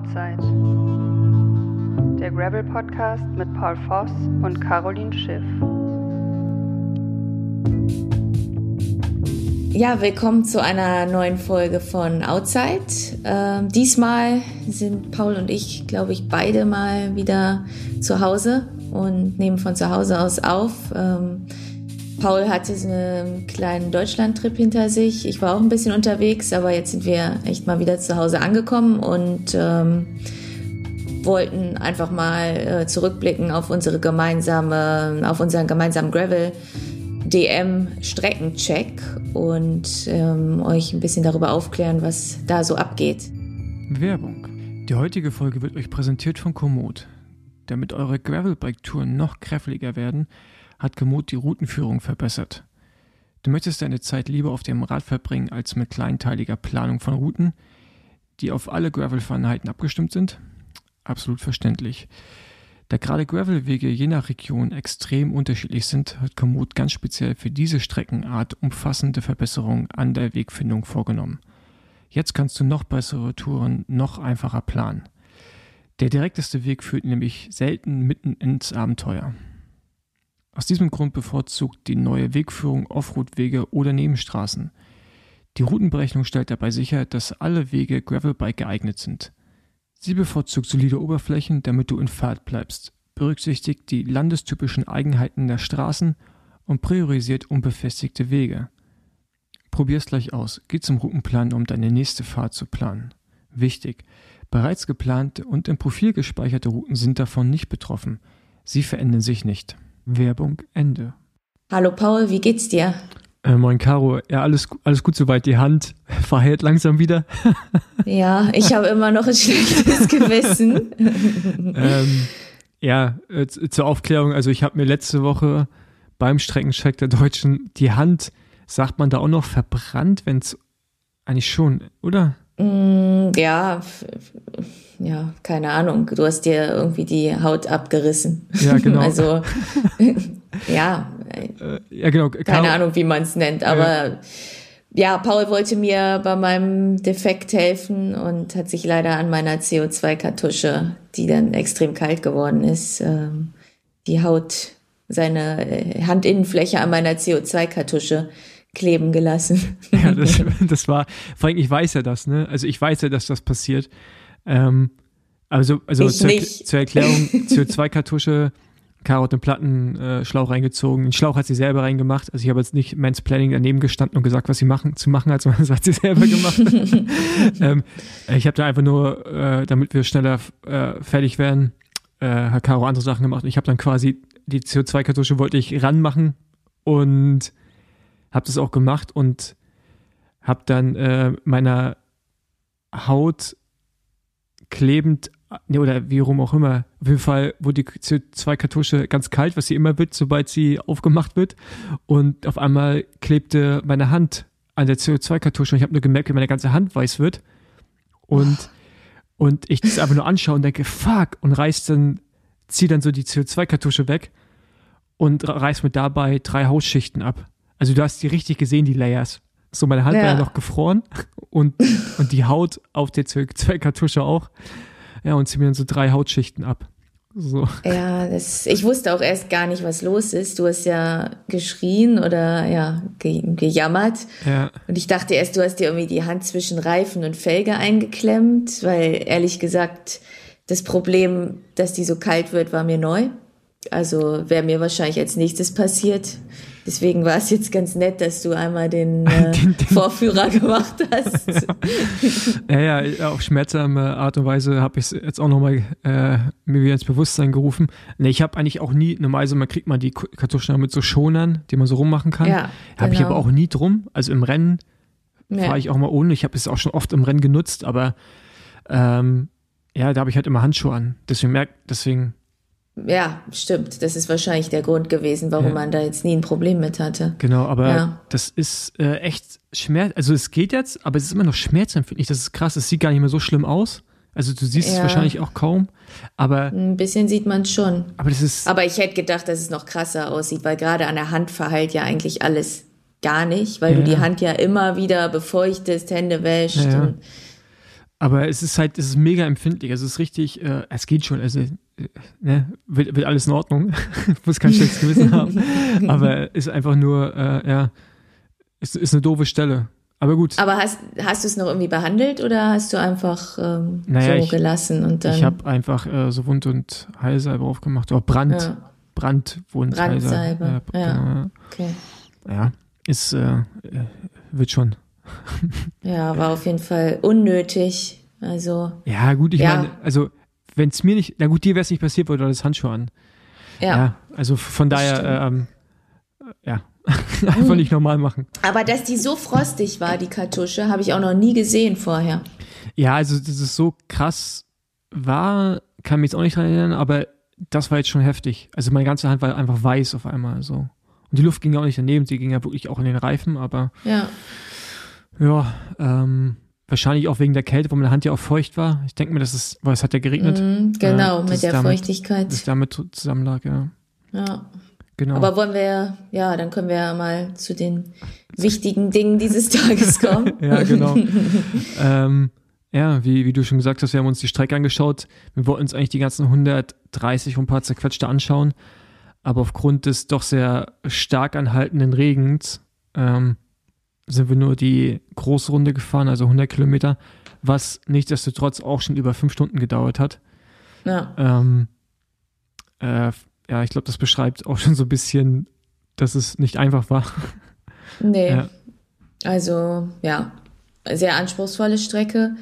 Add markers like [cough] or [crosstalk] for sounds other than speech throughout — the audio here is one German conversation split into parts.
Outside. Der Gravel Podcast mit Paul Voss und Caroline Schiff. Ja, willkommen zu einer neuen Folge von Outside. Ähm, diesmal sind Paul und ich, glaube ich, beide mal wieder zu Hause und nehmen von zu Hause aus auf. Ähm, Paul hatte einen kleinen Deutschland-Trip hinter sich. Ich war auch ein bisschen unterwegs, aber jetzt sind wir echt mal wieder zu Hause angekommen und ähm, wollten einfach mal äh, zurückblicken auf unsere gemeinsame, auf unseren gemeinsamen Gravel DM Streckencheck und ähm, euch ein bisschen darüber aufklären, was da so abgeht. Werbung. Die heutige Folge wird euch präsentiert von Komoot. Damit eure Gravelbike-Touren noch kräftiger werden, hat Komoot die Routenführung verbessert. Du möchtest deine Zeit lieber auf dem Rad verbringen als mit kleinteiliger Planung von Routen, die auf alle Gravel-Feinheiten abgestimmt sind? Absolut verständlich. Da gerade Gravelwege je nach Region extrem unterschiedlich sind, hat Komoot ganz speziell für diese Streckenart umfassende Verbesserungen an der Wegfindung vorgenommen. Jetzt kannst du noch bessere Touren noch einfacher planen. Der direkteste Weg führt nämlich selten mitten ins Abenteuer. Aus diesem Grund bevorzugt die neue Wegführung Offroad-Wege oder Nebenstraßen. Die Routenberechnung stellt dabei sicher, dass alle Wege Gravelbike geeignet sind. Sie bevorzugt solide Oberflächen, damit du in Fahrt bleibst, berücksichtigt die landestypischen Eigenheiten der Straßen und priorisiert unbefestigte Wege. Probier's gleich aus. Geh zum Routenplan, um deine nächste Fahrt zu planen. Wichtig. Bereits geplante und im Profil gespeicherte Routen sind davon nicht betroffen. Sie verändern sich nicht. Werbung Ende. Hallo Paul, wie geht's dir? Äh, moin Caro, ja, alles, alles gut soweit. Die Hand [laughs] verhält langsam wieder. [laughs] ja, ich habe immer noch ein schlechtes Gewissen. [laughs] ähm, ja, äh, zur Aufklärung, also ich habe mir letzte Woche beim Streckencheck der Deutschen die Hand, sagt man da auch noch verbrannt, wenn es eigentlich schon, oder? Mm, ja, ja, keine Ahnung. Du hast dir irgendwie die Haut abgerissen. Ja, genau. [laughs] also, [laughs] ja. Äh, ja, genau. Keine Ahnung, wie man es nennt, aber äh. ja, Paul wollte mir bei meinem Defekt helfen und hat sich leider an meiner CO2-Kartusche, die dann extrem kalt geworden ist, ähm, die Haut, seine äh, Handinnenfläche an meiner CO2-Kartusche kleben gelassen. Ja, das, [laughs] das war, vor allem, ich weiß ja das, ne? Also ich weiß ja, dass das passiert. Ähm, also also zur, zur, Erklärung, [laughs] CO2-Kartusche, Caro hat einen Plattenschlauch äh, reingezogen. Den Schlauch hat sie selber reingemacht. Also ich habe jetzt nicht Mans Planning daneben gestanden und gesagt, was sie machen, zu machen hat, sondern das hat sie selber gemacht. [laughs] ähm, ich habe da einfach nur, äh, damit wir schneller äh, fertig werden, äh, hat Caro andere Sachen gemacht. Ich habe dann quasi die CO2-Kartusche wollte ich ranmachen und habe das auch gemacht und habe dann äh, meiner Haut klebend, oder wie rum auch immer, auf jeden Fall wurde die CO2-Kartusche ganz kalt, was sie immer wird, sobald sie aufgemacht wird. Und auf einmal klebte meine Hand an der CO2-Kartusche und ich habe nur gemerkt, wie meine ganze Hand weiß wird. Und, oh. und ich das einfach nur anschaue und denke, fuck, und reiß dann, zieh dann so die CO2-Kartusche weg und reiß mir dabei drei Hausschichten ab. Also du hast die richtig gesehen, die Layers. So, meine Hand ja. war ja noch gefroren [laughs] und, und die Haut auf der CO2-Kartusche auch. Ja, und zieh mir dann so drei Hautschichten ab. So. Ja, das, ich wusste auch erst gar nicht, was los ist. Du hast ja geschrien oder ja, ge, gejammert. Ja. Und ich dachte erst, du hast dir irgendwie die Hand zwischen Reifen und Felge eingeklemmt, weil ehrlich gesagt, das Problem, dass die so kalt wird, war mir neu. Also wäre mir wahrscheinlich als nächstes passiert. Deswegen war es jetzt ganz nett, dass du einmal den, [laughs] äh, den, den Vorführer gemacht hast. ja, [laughs] ja, ja auf schmerzame Art und Weise habe ich es jetzt auch nochmal äh, mir wieder ins Bewusstsein gerufen. Nee, ich habe eigentlich auch nie, normalerweise man kriegt man die Kartuschen mit so Schonern, die man so rummachen kann. Ja, habe genau. ich aber auch nie drum. Also im Rennen ja. fahre ich auch mal ohne. Ich habe es auch schon oft im Rennen genutzt, aber ähm, ja, da habe ich halt immer Handschuhe an. Deswegen merkt, deswegen ja, stimmt. Das ist wahrscheinlich der Grund gewesen, warum ja. man da jetzt nie ein Problem mit hatte. Genau, aber ja. das ist äh, echt Schmerz. Also es geht jetzt, aber es ist immer noch schmerzempfindlich. Das ist krass. Es sieht gar nicht mehr so schlimm aus. Also du siehst ja. es wahrscheinlich auch kaum, aber ein bisschen sieht man es schon. Aber das ist. Aber ich hätte gedacht, dass es noch krasser aussieht, weil gerade an der Hand verheilt ja eigentlich alles gar nicht, weil du die Hand ja immer wieder befeuchtest, Hände wäscht. Aber es ist halt, es ist mega empfindlich. Also es ist richtig, äh, es geht schon, also ne, wird, wird alles in Ordnung. [laughs] Muss kein schlechtes Gewissen haben. Aber ist einfach nur, äh, ja, ist, ist eine doofe Stelle. Aber gut. Aber hast, hast du es noch irgendwie behandelt oder hast du einfach ähm, naja, so ich, gelassen und dann? Ich habe einfach äh, so Wund- und Heilsalbe aufgemacht. Oder Brand, ja. Brandwund. Brandsalbe. Ja, ja. Genau. Okay. Ja, ist, äh, wird schon. ja, war auf jeden Fall unnötig. Also. Ja, gut, ich ja. meine, also, wenn es mir nicht, na gut, dir wäre es nicht passiert, weil du das Handschuhe an. Ja. ja also von daher, ähm, ja, [laughs] einfach nicht normal machen. Aber dass die so frostig war, die Kartusche, habe ich auch noch nie gesehen vorher. Ja, also, dass es so krass war, kann mich jetzt auch nicht dran erinnern, aber das war jetzt schon heftig. Also meine ganze Hand war einfach weiß auf einmal so. Und die Luft ging ja auch nicht daneben, sie ging ja wirklich auch in den Reifen, aber ja, ja ähm, wahrscheinlich auch wegen der Kälte, wo meine Hand ja auch feucht war. Ich denke mir, das ist, weil es hat ja geregnet. Mm, genau, äh, mit der damit, Feuchtigkeit. Das damit zusammenlag, ja. Ja. Genau. Aber wollen wir, ja, dann können wir ja mal zu den wichtigen Dingen dieses Tages kommen. [laughs] ja, genau. [laughs] ähm, ja, wie, wie du schon gesagt hast, wir haben uns die Strecke angeschaut. Wir wollten uns eigentlich die ganzen 130 und ein paar zerquetschte anschauen. Aber aufgrund des doch sehr stark anhaltenden Regens ähm, sind wir nur die Großrunde gefahren, also 100 Kilometer, was nichtsdestotrotz auch schon über fünf Stunden gedauert hat. Ja. Ähm, äh, ja, ich glaube, das beschreibt auch schon so ein bisschen, dass es nicht einfach war. Nee. Ja. Also, ja, sehr anspruchsvolle Strecke.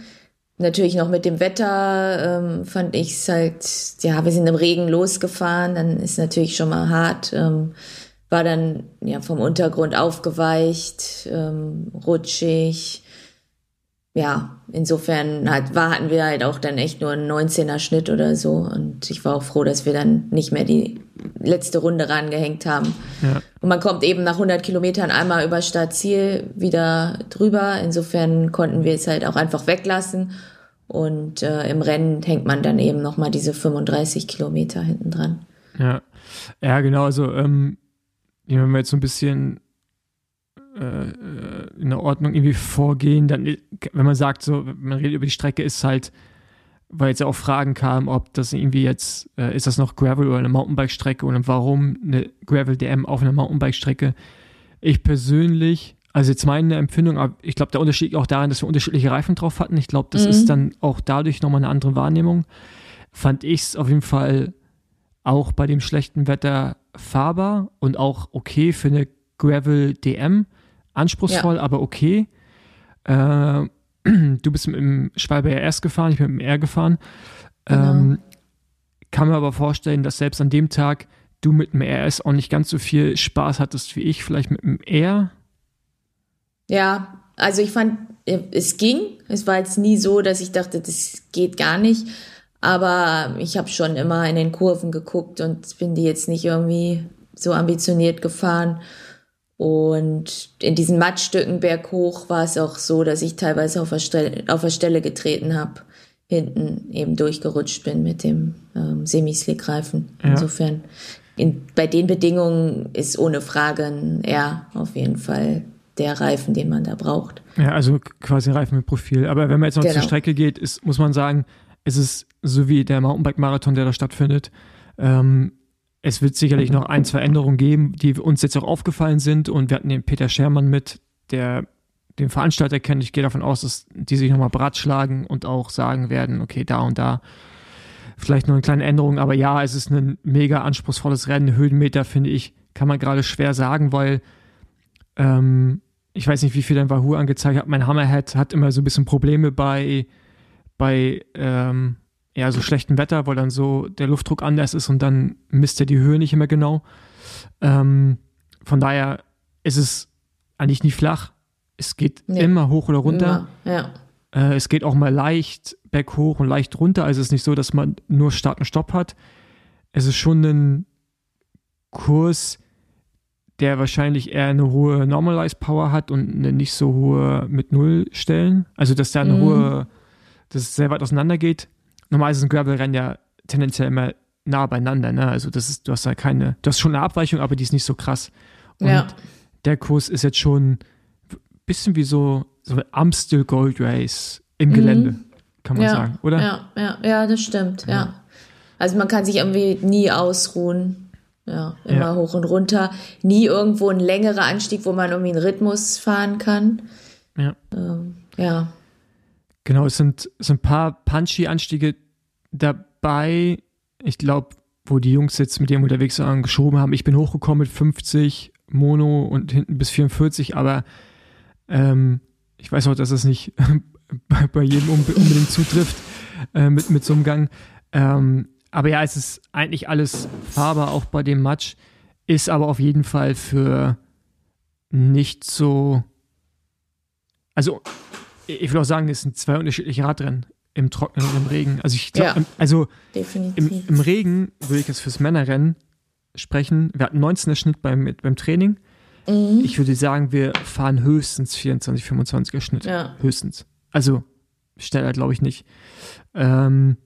Natürlich noch mit dem Wetter ähm, fand ich es halt, ja, wir sind im Regen losgefahren, dann ist natürlich schon mal hart, ähm, war dann ja vom Untergrund aufgeweicht, ähm, rutschig. Ja, insofern hat, war, hatten wir halt auch dann echt nur einen 19er Schnitt oder so und ich war auch froh, dass wir dann nicht mehr die letzte Runde rangehängt haben. Ja. Und man kommt eben nach 100 Kilometern einmal über Startziel wieder drüber. Insofern konnten wir es halt auch einfach weglassen. Und äh, im Rennen hängt man dann eben nochmal diese 35 Kilometer hinten dran. Ja, ja genau. Also ähm, wenn wir jetzt so ein bisschen äh, in der Ordnung irgendwie vorgehen, dann, wenn man sagt, so, man redet über die Strecke, ist halt weil jetzt ja auch Fragen kamen, ob das irgendwie jetzt, äh, ist das noch Gravel oder eine Mountainbike-Strecke und warum eine Gravel-DM auf einer Mountainbike-Strecke. Ich persönlich, also jetzt meine Empfindung, ich glaube, der Unterschied auch darin, dass wir unterschiedliche Reifen drauf hatten. Ich glaube, das mhm. ist dann auch dadurch nochmal eine andere Wahrnehmung. Fand ich es auf jeden Fall auch bei dem schlechten Wetter fahrbar und auch okay für eine Gravel-DM. Anspruchsvoll, ja. aber okay. Äh, [clears throat] du bist mit dem Schwalbe RS gefahren, ich bin mit dem R gefahren. Genau. Ähm, kann mir aber vorstellen, dass selbst an dem Tag du mit dem RS auch nicht ganz so viel Spaß hattest wie ich, vielleicht mit dem R. Ja, also ich fand, es ging. Es war jetzt nie so, dass ich dachte, das geht gar nicht. Aber ich habe schon immer in den Kurven geguckt und bin die jetzt nicht irgendwie so ambitioniert gefahren. Und in diesen Mattstücken berghoch war es auch so, dass ich teilweise auf der Stelle, auf der Stelle getreten habe, hinten eben durchgerutscht bin mit dem ähm, Semislick-Reifen. Ja. Insofern, in, bei den Bedingungen ist ohne Frage ein R auf jeden Fall der Reifen, den man da braucht. Ja, also quasi ein Reifen mit Profil. Aber wenn man jetzt noch genau. zur Strecke geht, ist, muss man sagen, es ist so wie der Mountainbike-Marathon, der da stattfindet. Ähm, es wird sicherlich noch ein, zwei Änderungen geben, die uns jetzt auch aufgefallen sind. Und wir hatten den Peter Schermann mit, der den Veranstalter kennt. Ich gehe davon aus, dass die sich nochmal bratschlagen und auch sagen werden, okay, da und da vielleicht noch eine kleine Änderung. Aber ja, es ist ein mega anspruchsvolles Rennen. Höhenmeter, finde ich, kann man gerade schwer sagen, weil ähm, ich weiß nicht, wie viel dein Wahoo angezeigt hat. Mein Hammerhead hat immer so ein bisschen Probleme bei, bei ähm, ja, so schlechtem Wetter, weil dann so der Luftdruck anders ist und dann misst er die Höhe nicht immer genau. Ähm, von daher ist es eigentlich nie flach. Es geht nee. immer hoch oder runter. Immer, ja. Äh, es geht auch mal leicht berghoch und leicht runter. Also es ist nicht so, dass man nur Start und Stopp hat. Es ist schon ein Kurs, der wahrscheinlich eher eine hohe Normalized Power hat und eine nicht so hohe mit Null Stellen. Also dass da eine mhm. hohe, dass es sehr weit auseinander geht normalerweise sind Gravel-Rennen ja tendenziell immer nah beieinander, ne? Also das ist, du hast da keine, du hast schon eine Abweichung, aber die ist nicht so krass. Und ja. der Kurs ist jetzt schon ein bisschen wie so, so Amstel Gold Race im Gelände. Mhm. kann man ja, sagen, oder? Ja, ja, ja, das stimmt, ja. ja. Also man kann sich irgendwie nie ausruhen. Ja, immer hoch und runter. Nie irgendwo ein längerer Anstieg, wo man irgendwie einen Rhythmus fahren kann. Ja. Ähm, ja. Genau, es sind, es ein paar punchy-Anstiege dabei. Ich glaube, wo die Jungs jetzt mit dem unterwegs waren, geschoben haben. Ich bin hochgekommen mit 50 Mono und hinten bis 44, aber ähm, ich weiß auch, dass es nicht [laughs] bei jedem unbedingt zutrifft äh, mit, mit so einem Gang. Ähm, aber ja, es ist eigentlich alles fahrbar, auch bei dem Match. Ist aber auf jeden Fall für nicht so. Also, ich will auch sagen, es sind zwei unterschiedliche Radrennen im Trockenen und im Regen. Also, ich glaube, ja, also im, im, Regen würde ich jetzt fürs Männerrennen sprechen. Wir hatten 19er Schnitt beim, beim Training. Mhm. Ich würde sagen, wir fahren höchstens 24, 25er Schnitt. Ja. Höchstens. Also, schneller glaube ich nicht. Ähm,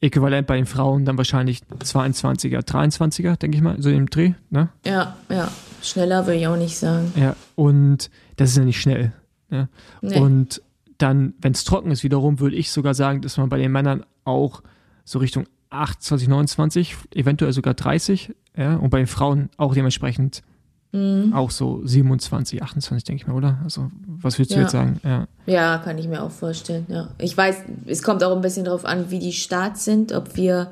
äquivalent bei den Frauen dann wahrscheinlich 22er, 23er, denke ich mal, so im Dreh, ne? Ja, ja. Schneller würde ich auch nicht sagen. Ja, und das ist ja nicht schnell. Ne? Nee. Und dann, wenn es trocken ist, wiederum, würde ich sogar sagen, dass man bei den Männern auch so Richtung 28, 29, eventuell sogar 30, ja, und bei den Frauen auch dementsprechend Mhm. Auch so 27, 28, denke ich mal, oder? Also, was würdest du jetzt sagen? Ja. ja, kann ich mir auch vorstellen, ja. Ich weiß, es kommt auch ein bisschen darauf an, wie die Starts sind, ob wir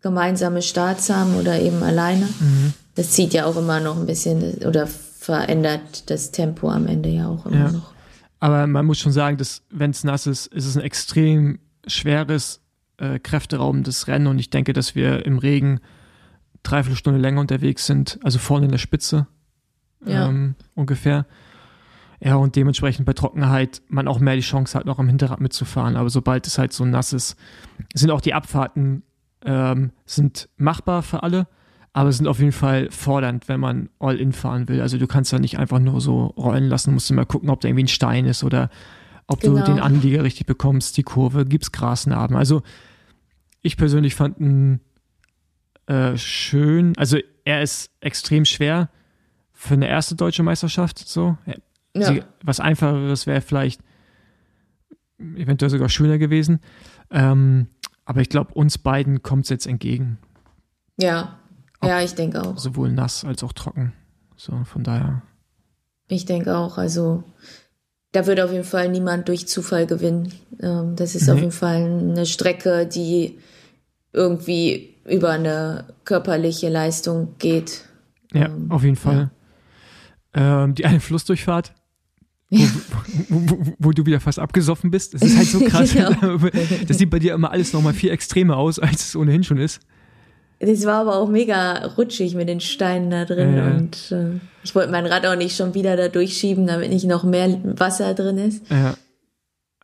gemeinsame Starts haben oder eben alleine. Mhm. Das zieht ja auch immer noch ein bisschen oder verändert das Tempo am Ende ja auch immer ja. noch. Aber man muss schon sagen, dass wenn es nass ist, ist es ein extrem schweres, äh, kräfteraubendes Rennen und ich denke, dass wir im Regen dreiviertel Stunde länger unterwegs sind, also vorne in der Spitze ja. ähm, ungefähr. Ja, und dementsprechend bei Trockenheit man auch mehr die Chance hat, noch am Hinterrad mitzufahren. Aber sobald es halt so nass ist, sind auch die Abfahrten ähm, sind machbar für alle, aber sind auf jeden Fall fordernd, wenn man All-In fahren will. Also du kannst da nicht einfach nur so rollen lassen, musst du mal gucken, ob da irgendwie ein Stein ist oder ob genau. du den Anlieger richtig bekommst, die Kurve, gibt's Grasnarben. Also ich persönlich fand ihn äh, schön, also er ist extrem schwer, für eine erste deutsche Meisterschaft so. Ja. Sie, was einfacheres wäre vielleicht eventuell sogar schöner gewesen. Ähm, aber ich glaube, uns beiden kommt es jetzt entgegen. Ja, ja, ich denke auch. Sowohl nass als auch trocken. So, von daher. Ich denke auch. Also, da wird auf jeden Fall niemand durch Zufall gewinnen. Ähm, das ist nee. auf jeden Fall eine Strecke, die irgendwie über eine körperliche Leistung geht. Ja, ähm, auf jeden Fall. Ja ähm, die eine Flussdurchfahrt, wo, wo, wo, wo, du wieder fast abgesoffen bist. Das ist halt so [laughs] krass. genau. [laughs] Das sieht bei dir immer alles nochmal viel extremer aus, als es ohnehin schon ist. Das war aber auch mega rutschig mit den Steinen da drin ja. und äh, ich wollte mein Rad auch nicht schon wieder da durchschieben, damit nicht noch mehr Wasser drin ist. Ja.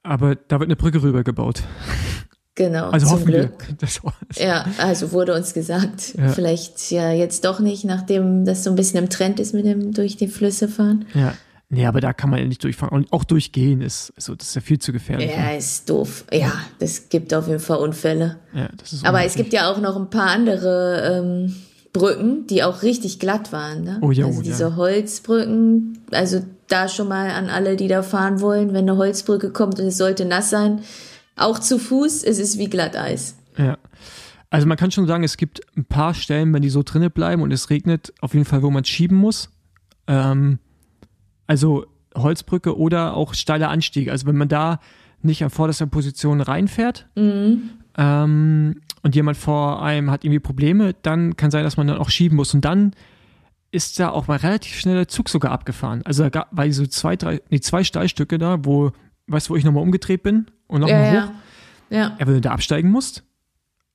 Aber da wird eine Brücke rübergebaut. Genau, also zum Glück. ja, also wurde uns gesagt, ja. vielleicht ja jetzt doch nicht, nachdem das so ein bisschen im Trend ist mit dem durch die Flüsse fahren. Ja. Nee, aber da kann man ja nicht durchfahren. Und auch durchgehen ist, also das ist ja viel zu gefährlich. Ja, ist doof. Ja, das gibt auf jeden Fall Unfälle. Ja, das ist aber es gibt ja auch noch ein paar andere ähm, Brücken, die auch richtig glatt waren. Ne? Oh ja, also oh, diese ja. Holzbrücken, also da schon mal an alle, die da fahren wollen, wenn eine Holzbrücke kommt und es sollte nass sein, auch zu Fuß, es ist wie Glatteis. Ja. Also man kann schon sagen, es gibt ein paar Stellen, wenn die so drinnen bleiben und es regnet, auf jeden Fall, wo man schieben muss. Ähm, also Holzbrücke oder auch steiler Anstieg. Also wenn man da nicht an vorderster Position reinfährt mhm. ähm, und jemand vor einem hat irgendwie Probleme, dann kann sein, dass man dann auch schieben muss. Und dann ist da auch mal relativ schnell der Zug sogar abgefahren. Also da gab, weil so zwei, drei, nee, zwei Steilstücke da, wo, weißt du, wo ich nochmal umgedreht bin und nochmal ja, hoch. Ja. ja. wenn du da absteigen musst,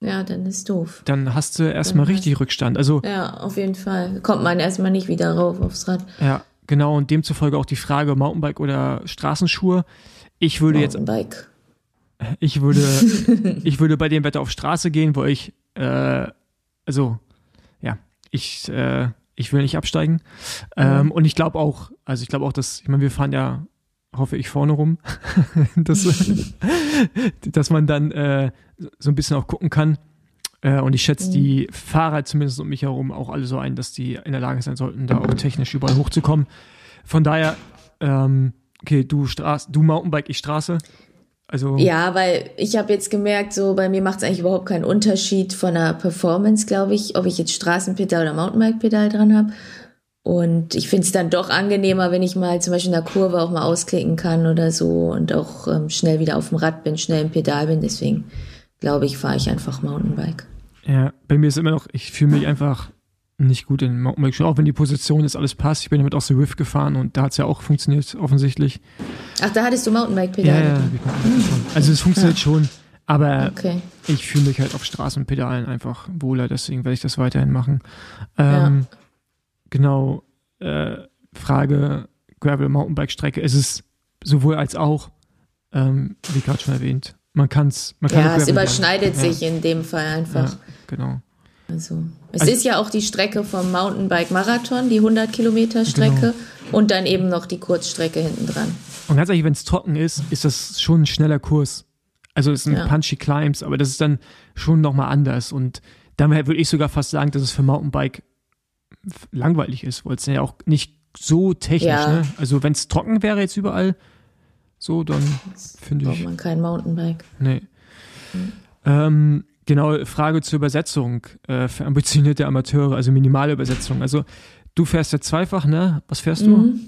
ja, dann ist doof. Dann hast du erstmal richtig Rückstand. Also, ja, auf jeden Fall. Kommt man erstmal nicht wieder rauf aufs Rad. Ja, genau. Und demzufolge auch die Frage Mountainbike oder Straßenschuhe. Ich würde jetzt. Ich würde, [laughs] ich würde bei dem Wetter auf Straße gehen, wo ich, äh, also, ja, ich, äh, ich will nicht absteigen. Ähm, und ich glaube auch, also ich glaube auch, dass, ich meine, wir fahren ja hoffe ich, vorne rum, [laughs] dass, [laughs] dass man dann äh, so ein bisschen auch gucken kann. Äh, und ich schätze mhm. die Fahrer zumindest um mich herum auch alle so ein, dass die in der Lage sein sollten, da auch technisch überall hochzukommen. Von daher, ähm, okay, du Straße, du Mountainbike, ich Straße. Also ja, weil ich habe jetzt gemerkt, so bei mir macht es eigentlich überhaupt keinen Unterschied von der Performance, glaube ich, ob ich jetzt Straßenpedal oder Mountainbike-Pedal dran habe. Und ich finde es dann doch angenehmer, wenn ich mal zum Beispiel in der Kurve auch mal ausklicken kann oder so und auch ähm, schnell wieder auf dem Rad bin, schnell im Pedal bin. Deswegen glaube ich, fahre ich einfach Mountainbike. Ja, bei mir ist immer noch, ich fühle mich einfach nicht gut in Mountainbike, schon auch wenn die Position ist, alles passt. Ich bin damit aus der Rift gefahren und da hat es ja auch funktioniert, offensichtlich. Ach, da hattest du Mountainbike-Pedale? Ja, ja, also es funktioniert ja. schon, aber okay. ich fühle mich halt auf Straßenpedalen einfach wohler, deswegen werde ich das weiterhin machen. Ähm, ja genau äh, Frage Gravel Mountainbike Strecke. Es ist sowohl als auch, ähm, wie gerade schon erwähnt. Man kann es, man kann Ja, es überschneidet sich ja. in dem Fall einfach. Genau. Also, es also, ist ja auch die Strecke vom Mountainbike Marathon, die 100 Kilometer Strecke genau. und dann eben noch die Kurzstrecke hinten dran. Und ganz ehrlich, wenn es trocken ist, ist das schon ein schneller Kurs. Also es sind ja. punchy Climbs, aber das ist dann schon nochmal anders. Und dann würde ich sogar fast sagen, dass es für Mountainbike langweilig ist, weil es ja auch nicht so technisch, ja. ne? Also wenn es trocken wäre jetzt überall, so, dann finde ich. Braucht man kein Mountainbike. Nee. Mhm. Ähm, genau, Frage zur Übersetzung äh, für ambitionierte Amateure, also minimale Übersetzung. Also du fährst ja zweifach, ne? Was fährst du? Mhm.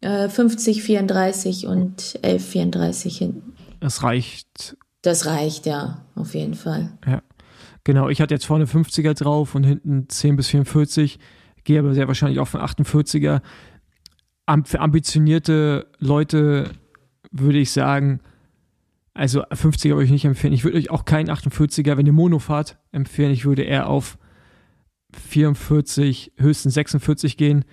Äh, 50, 34 und 11, 34 hinten. Das reicht. Das reicht, ja, auf jeden Fall. Ja. Genau, ich hatte jetzt vorne 50er drauf und hinten 10 bis 44 gehe aber sehr wahrscheinlich auch von 48er. Für ambitionierte Leute würde ich sagen, also 50er würde ich nicht empfehlen. Ich würde euch auch keinen 48er, wenn ihr Mono fahrt, empfehlen. Ich würde eher auf 44, höchstens 46 gehen,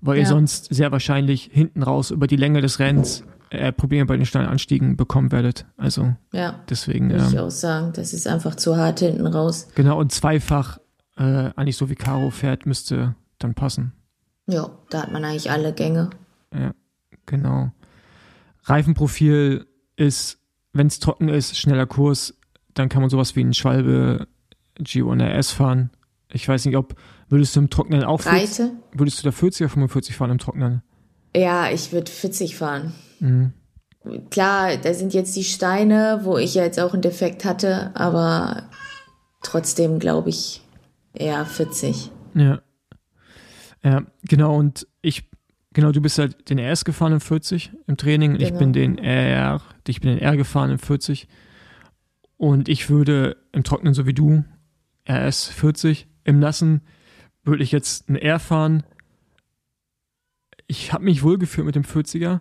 weil ja. ihr sonst sehr wahrscheinlich hinten raus über die Länge des Rennens äh, Probleme bei den steilen Anstiegen bekommen werdet. Also ja, deswegen. Würde ähm, ich auch sagen, das ist einfach zu hart hinten raus. Genau, und zweifach, äh, eigentlich so wie Caro fährt, müsste dann passen. Ja, da hat man eigentlich alle Gänge. Ja, genau. Reifenprofil ist, wenn es trocken ist, schneller Kurs, dann kann man sowas wie einen Schwalbe G1 RS fahren. Ich weiß nicht, ob würdest du im Trocknen auch Breite? Würdest du da 40 oder 45 fahren im Trocknen? Ja, ich würde 40 fahren. Mhm. Klar, da sind jetzt die Steine, wo ich ja jetzt auch einen Defekt hatte, aber trotzdem glaube ich eher 40. Ja. Ja, genau, und ich, genau, du bist halt den RS gefahren in 40 im Training, genau. ich bin den R, ich bin den R gefahren in 40. Und ich würde im Trocknen so wie du, RS 40, im Nassen würde ich jetzt ein R fahren. Ich habe mich wohlgefühlt mit dem 40er.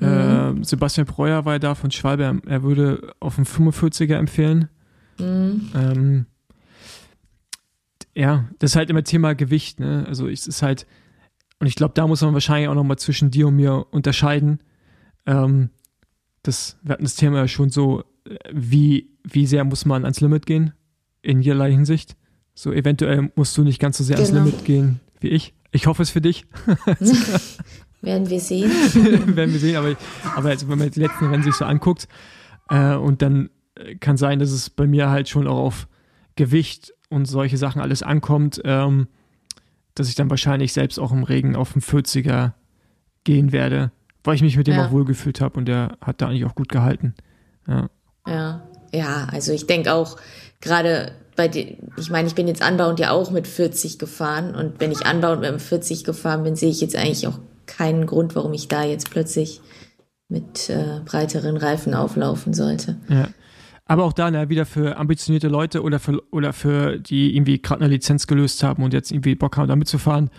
Mhm. Äh, Sebastian Breuer war ja da von Schwalbe, er würde auf einen 45er empfehlen. Mhm. Ähm, ja, das ist halt immer Thema Gewicht, ne? Also es ist halt, und ich glaube, da muss man wahrscheinlich auch nochmal zwischen dir und mir unterscheiden. Ähm, das, wir hatten das Thema ja schon so, äh, wie, wie sehr muss man ans Limit gehen, in jederlei Hinsicht. So, eventuell musst du nicht ganz so sehr genau. ans Limit gehen wie ich. Ich hoffe es für dich. [laughs] [laughs] Werden wir sehen. [laughs] Werden wir sehen, aber, aber also, wenn man die letzten Rennen sich so anguckt, äh, und dann äh, kann sein, dass es bei mir halt schon auch auf Gewicht und solche Sachen alles ankommt, ähm, dass ich dann wahrscheinlich selbst auch im Regen auf dem 40er gehen werde, weil ich mich mit dem ja. auch wohlgefühlt habe und der hat da eigentlich auch gut gehalten. Ja, ja, ja also ich denke auch, gerade bei den, ich meine, ich bin jetzt anbauend ja auch mit 40 gefahren und wenn ich anbauend mit dem 40 gefahren bin, sehe ich jetzt eigentlich auch keinen Grund, warum ich da jetzt plötzlich mit äh, breiteren Reifen auflaufen sollte. Ja. Aber auch da na, wieder für ambitionierte Leute oder für, oder für die irgendwie gerade eine Lizenz gelöst haben und jetzt irgendwie Bock haben, da mitzufahren.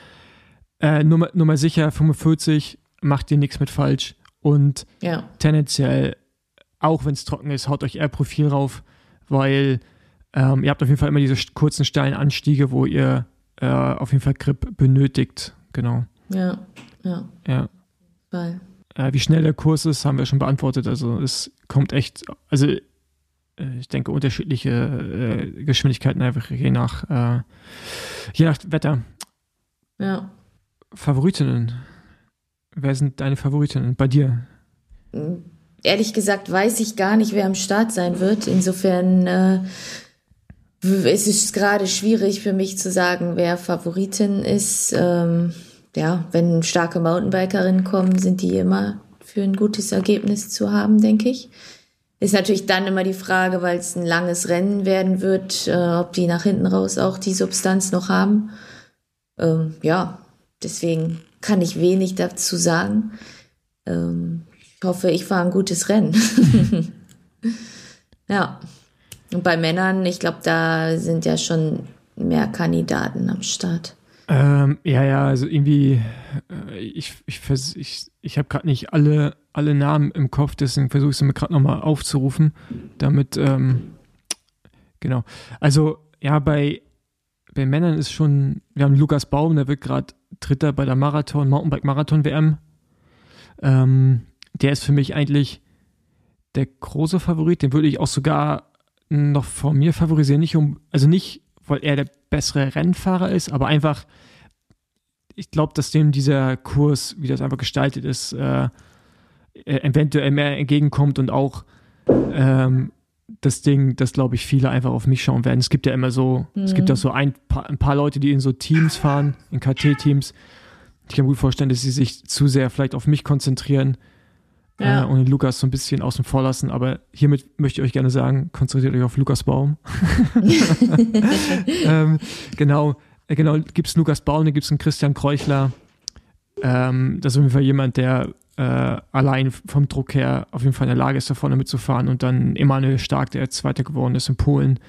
Äh, nur, nur mal sicher, 45 macht ihr nichts mit falsch. Und ja. tendenziell, auch wenn es trocken ist, haut euch eher Profil rauf, weil ähm, ihr habt auf jeden Fall immer diese kurzen steilen Anstiege, wo ihr äh, auf jeden Fall Grip benötigt. Genau. Ja, ja. Ja. Weil. Äh, wie schnell der Kurs ist, haben wir schon beantwortet. Also es kommt echt, also äh, ich denke, unterschiedliche äh, Geschwindigkeiten einfach je nach, äh, je nach Wetter. Ja. Favoritinnen. Wer sind deine Favoritinnen bei dir? Ehrlich gesagt weiß ich gar nicht, wer am Start sein wird. Insofern äh, es ist gerade schwierig für mich zu sagen, wer Favoritin ist. Ähm, ja, wenn starke Mountainbikerinnen kommen, sind die immer für ein gutes Ergebnis zu haben, denke ich. Ist natürlich dann immer die Frage, weil es ein langes Rennen werden wird, äh, ob die nach hinten raus auch die Substanz noch haben. Ähm, ja, deswegen kann ich wenig dazu sagen. Ähm, ich hoffe, ich fahre ein gutes Rennen. [laughs] ja. Und bei Männern, ich glaube, da sind ja schon mehr Kandidaten am Start. Ähm, ja, ja, also irgendwie, äh, ich, ich, ich, ich habe gerade nicht alle, alle Namen im Kopf, deswegen versuche ich es mir gerade nochmal aufzurufen, damit, ähm, genau. Also, ja, bei, bei Männern ist schon, wir haben Lukas Baum, der wird gerade Dritter bei der Marathon, Mountainbike-Marathon-WM. Ähm, der ist für mich eigentlich der große Favorit, den würde ich auch sogar noch vor mir favorisieren, nicht um, also nicht weil er der bessere Rennfahrer ist, aber einfach, ich glaube, dass dem dieser Kurs, wie das einfach gestaltet ist, äh, eventuell mehr entgegenkommt und auch ähm, das Ding, das glaube ich viele einfach auf mich schauen werden. Es gibt ja immer so, mhm. es gibt ja mhm. so ein paar, ein paar Leute, die in so Teams fahren, in KT-Teams. Ich kann mir gut vorstellen, dass sie sich zu sehr vielleicht auf mich konzentrieren ja. äh, und Lukas so ein bisschen außen vor lassen. Aber hiermit möchte ich euch gerne sagen, konzentriert euch auf Lukas Baum. [laughs] ähm, genau, äh, genau, gibt es Lukas Baum, dann gibt es einen Christian Kreuchler. Ähm, das ist auf jeden Fall jemand, der äh, allein vom Druck her auf jeden Fall in der Lage ist, da vorne mitzufahren. Und dann Emanuel Stark, der jetzt Zweiter geworden ist in Polen.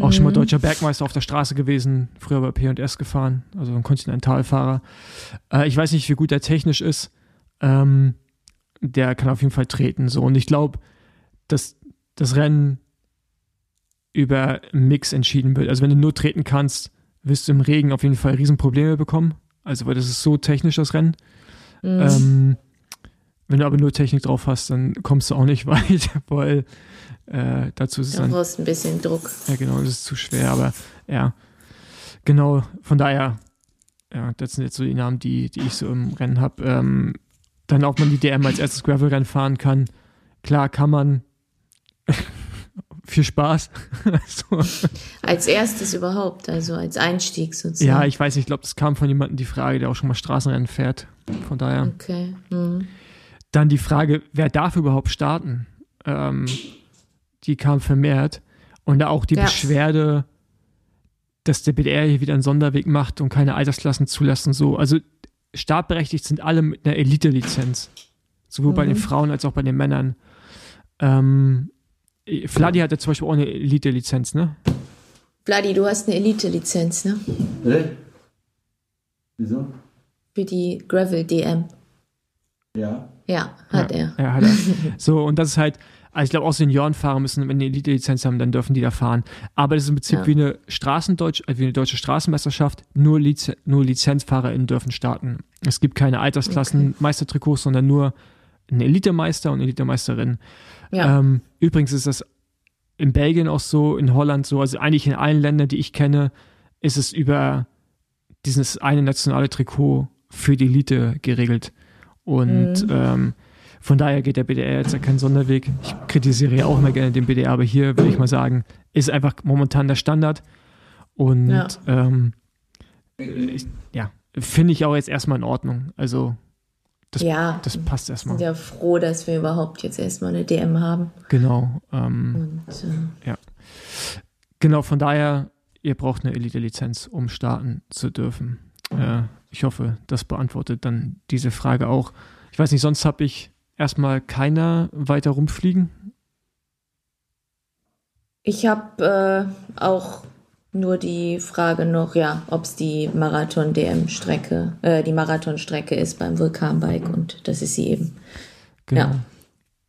Auch mhm. schon mal mhm. deutscher Bergmeister auf der Straße gewesen, früher bei PS gefahren, also ein Kontinentalfahrer. Äh, ich weiß nicht, wie gut er technisch ist. Ähm, der kann auf jeden Fall treten. So. Und ich glaube, dass das Rennen über Mix entschieden wird. Also wenn du nur treten kannst, wirst du im Regen auf jeden Fall Riesenprobleme bekommen. Also weil das ist so technisch, das Rennen. Mhm. Ähm, wenn du aber nur Technik drauf hast, dann kommst du auch nicht [laughs] weit, weil äh, dazu ist es dann... Du brauchst ein bisschen Druck. Ja, genau, das ist zu schwer, aber ja, genau, von daher, ja, das sind jetzt so die Namen, die, die ich so im Rennen habe. Ähm, dann, ob man die DM als erstes Gravel-Rennen fahren kann. Klar, kann man. [laughs] Viel Spaß. also. Als erstes überhaupt, also als Einstieg sozusagen. Ja, ich weiß nicht, ich glaube, das kam von jemandem die Frage, der auch schon mal Straßenrennen fährt. Von daher. Okay. Mhm. Dann die Frage, wer darf überhaupt starten? Ähm, die kam vermehrt. Und auch die ja. Beschwerde, dass der BDR hier wieder einen Sonderweg macht und keine Altersklassen zulassen. So. Also startberechtigt sind alle mit einer Elite-Lizenz. Sowohl mhm. bei den mhm. Frauen als auch bei den Männern. Ähm, Vladi hatte zum Beispiel auch eine Elite-Lizenz, ne? Vladi, du hast eine Elite-Lizenz, ne? Äh? Wieso? Für die Gravel DM. Ja. Ja, hat ja, er. Ja, hat er. [laughs] So, und das ist halt, also ich glaube, auch Seniorenfahrer müssen, wenn die Elite-Lizenz haben, dann dürfen die da fahren. Aber das ist im Prinzip ja. wie eine Straßendeutsch, äh, wie eine deutsche Straßenmeisterschaft. Nur, Liz nur LizenzfahrerInnen dürfen starten. Es gibt keine Altersklassen okay. Meistertrikots, sondern nur ein Elitemeister und Elitemeisterin. Ja. Ähm, übrigens ist das in Belgien auch so, in Holland so, also eigentlich in allen Ländern, die ich kenne, ist es über dieses eine nationale Trikot für die Elite geregelt. Und mhm. ähm, von daher geht der BDR jetzt ja keinen Sonderweg. Ich kritisiere ja auch immer gerne den BDR, aber hier würde ich mal sagen, ist einfach momentan der Standard. Und ja, ähm, ich, ja finde ich auch jetzt erstmal in Ordnung. Also das, ja, das passt erstmal. Ich bin ja froh, dass wir überhaupt jetzt erstmal eine DM haben. Genau. Ähm, Und, äh, ja. Genau, von daher, ihr braucht eine Elite-Lizenz, um starten zu dürfen. Äh, ich hoffe, das beantwortet dann diese Frage auch. Ich weiß nicht, sonst habe ich erstmal keiner weiter rumfliegen? Ich habe äh, auch nur die Frage noch, ja, ob es die Marathon-DM-Strecke, äh, die Marathonstrecke ist beim Vulkanbike und das ist sie eben. Genau. Ja.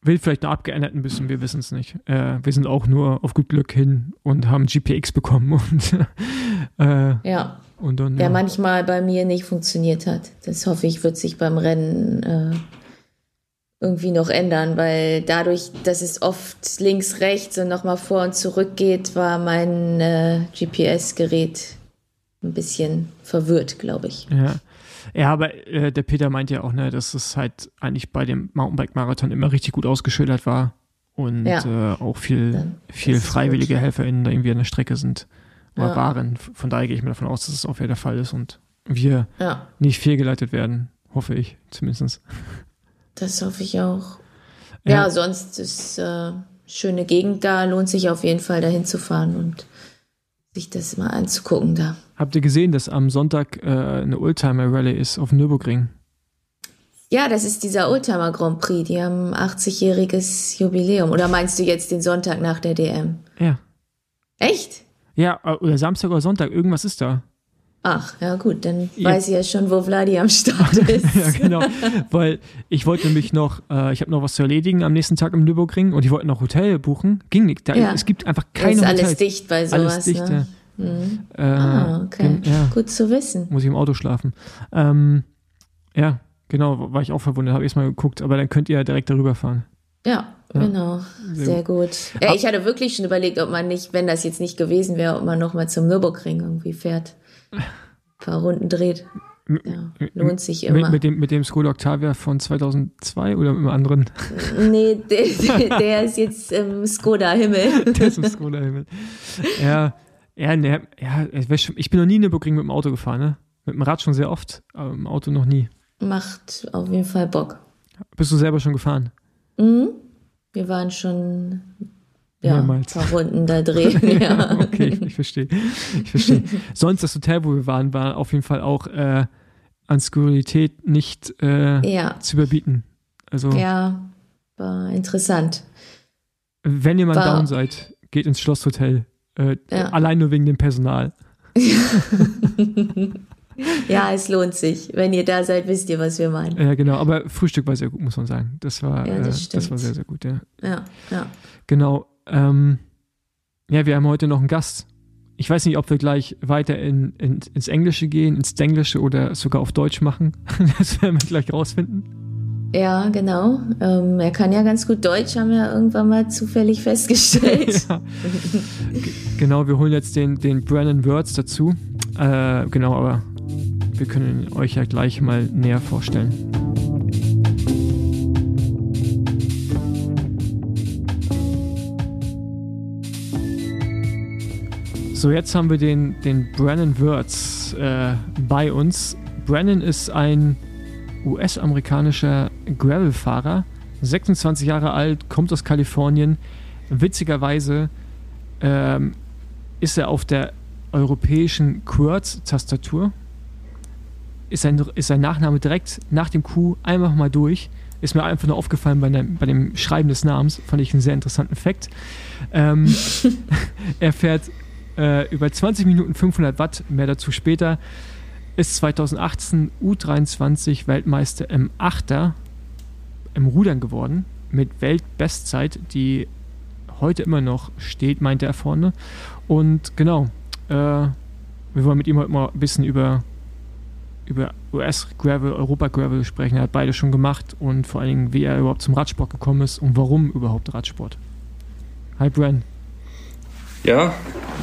Will vielleicht noch abgeändert ein bisschen, wir wissen es nicht. Äh, wir sind auch nur auf gut Glück hin und haben GPX bekommen und [laughs] äh, ja. Und dann, ja. Der manchmal bei mir nicht funktioniert hat. Das hoffe ich, wird sich beim Rennen äh, irgendwie noch ändern, weil dadurch, dass es oft links, rechts und nochmal vor und zurück geht, war mein äh, GPS-Gerät ein bisschen verwirrt, glaube ich. Ja. Ja, aber äh, der Peter meint ja auch, ne, dass es halt eigentlich bei dem Mountainbike-Marathon immer richtig gut ausgeschildert war und ja. äh, auch viel, viel freiwillige. HelferInnen da irgendwie an der Strecke sind oder ja. waren. Von daher gehe ich mir davon aus, dass es auch wieder der Fall ist und wir ja. nicht fehlgeleitet werden, hoffe ich zumindest. Das hoffe ich auch. Ja, ja sonst ist, äh, schöne Gegend da, lohnt sich auf jeden Fall dahin zu fahren und sich das mal anzugucken da. Habt ihr gesehen, dass am Sonntag äh, eine Oldtimer Rallye ist auf Nürburgring? Ja, das ist dieser Oldtimer Grand Prix. Die haben 80-jähriges Jubiläum. Oder meinst du jetzt den Sonntag nach der DM? Ja. Echt? Ja, äh, oder Samstag oder Sonntag, irgendwas ist da. Ach, ja gut, dann ja. weiß ich ja schon, wo Vladi am Start [laughs] ist. ja, genau. Weil ich wollte mich noch, äh, ich habe noch was zu erledigen am nächsten Tag im Nürburgring und ich wollte noch Hotel buchen. Ging nicht. Da, ja. Es gibt einfach keine ist Hotels. alles dicht bei sowas. Alles dicht, ne? ja. Mhm. Äh, ah, okay. Ja. Gut zu wissen. Muss ich im Auto schlafen. Ähm, ja, genau, war ich auch verwundert, habe ich mal geguckt, aber dann könnt ihr ja direkt darüber fahren. Ja, ja. genau. Sehr, gut. Ja, ich hatte wirklich schon überlegt, ob man nicht, wenn das jetzt nicht gewesen wäre, ob man nochmal zum Nürburgring irgendwie fährt. Ein [laughs] paar Runden dreht. Ja, lohnt sich immer. Mit, mit, dem, mit dem Skoda Octavia von 2002 oder mit dem anderen? Nee, der, [laughs] der ist jetzt im Skoda Himmel. [laughs] Der ist im Skoda Himmel. Ja, ja, ne, ja ich bin noch nie in Nürburgring mit dem Auto gefahren, ne? Mit dem Rad schon sehr oft, aber im Auto noch nie. Macht auf jeden Fall Bock. Bist du selber schon gefahren? Mhm. Wir waren schon ja, ein paar Runden da drehen. [laughs] Ja. okay, ich verstehe. Ich verstehe. Sonst das Hotel, wo wir waren, war auf jeden Fall auch äh, an Skurrilität nicht äh, ja. zu überbieten. Also, ja, war interessant. Wenn ihr mal war, down seid, geht ins Schlosshotel. Äh, ja. Allein nur wegen dem Personal. [laughs] [laughs] ja, es lohnt sich. Wenn ihr da seid, wisst ihr, was wir meinen. Ja, genau. Aber Frühstück war sehr gut, muss man sagen. Das war, ja, das, äh, das war sehr, sehr gut, ja. Ja, ja. Genau. Ähm, ja, wir haben heute noch einen Gast. Ich weiß nicht, ob wir gleich weiter in, in, ins Englische gehen, ins Englische oder sogar auf Deutsch machen. [laughs] Das werden wir gleich rausfinden. Ja, genau. Ähm, er kann ja ganz gut Deutsch, haben wir irgendwann mal zufällig festgestellt. [laughs] ja. Genau, wir holen jetzt den, den Brennan Words dazu. Äh, genau, aber wir können euch ja gleich mal näher vorstellen. So, jetzt haben wir den, den Brennan Wirtz äh, bei uns. Brennan ist ein US-amerikanischer Gravel-Fahrer, 26 Jahre alt, kommt aus Kalifornien. Witzigerweise ähm, ist er auf der europäischen Quartz-Tastatur. Ist sein, ist sein Nachname direkt nach dem Q einfach mal durch. Ist mir einfach nur aufgefallen bei, der, bei dem Schreiben des Namens. Fand ich einen sehr interessanten Fakt. Ähm, [laughs] er fährt äh, über 20 Minuten 500 Watt, mehr dazu später. Ist 2018 U23 Weltmeister im Achter im Rudern geworden mit Weltbestzeit, die heute immer noch steht, meinte er vorne. Und genau, äh, wir wollen mit ihm heute mal ein bisschen über, über US-Gravel, Europa-Gravel sprechen. Er hat beide schon gemacht und vor allen Dingen, wie er überhaupt zum Radsport gekommen ist und warum überhaupt Radsport. Hi, Bren. Ja,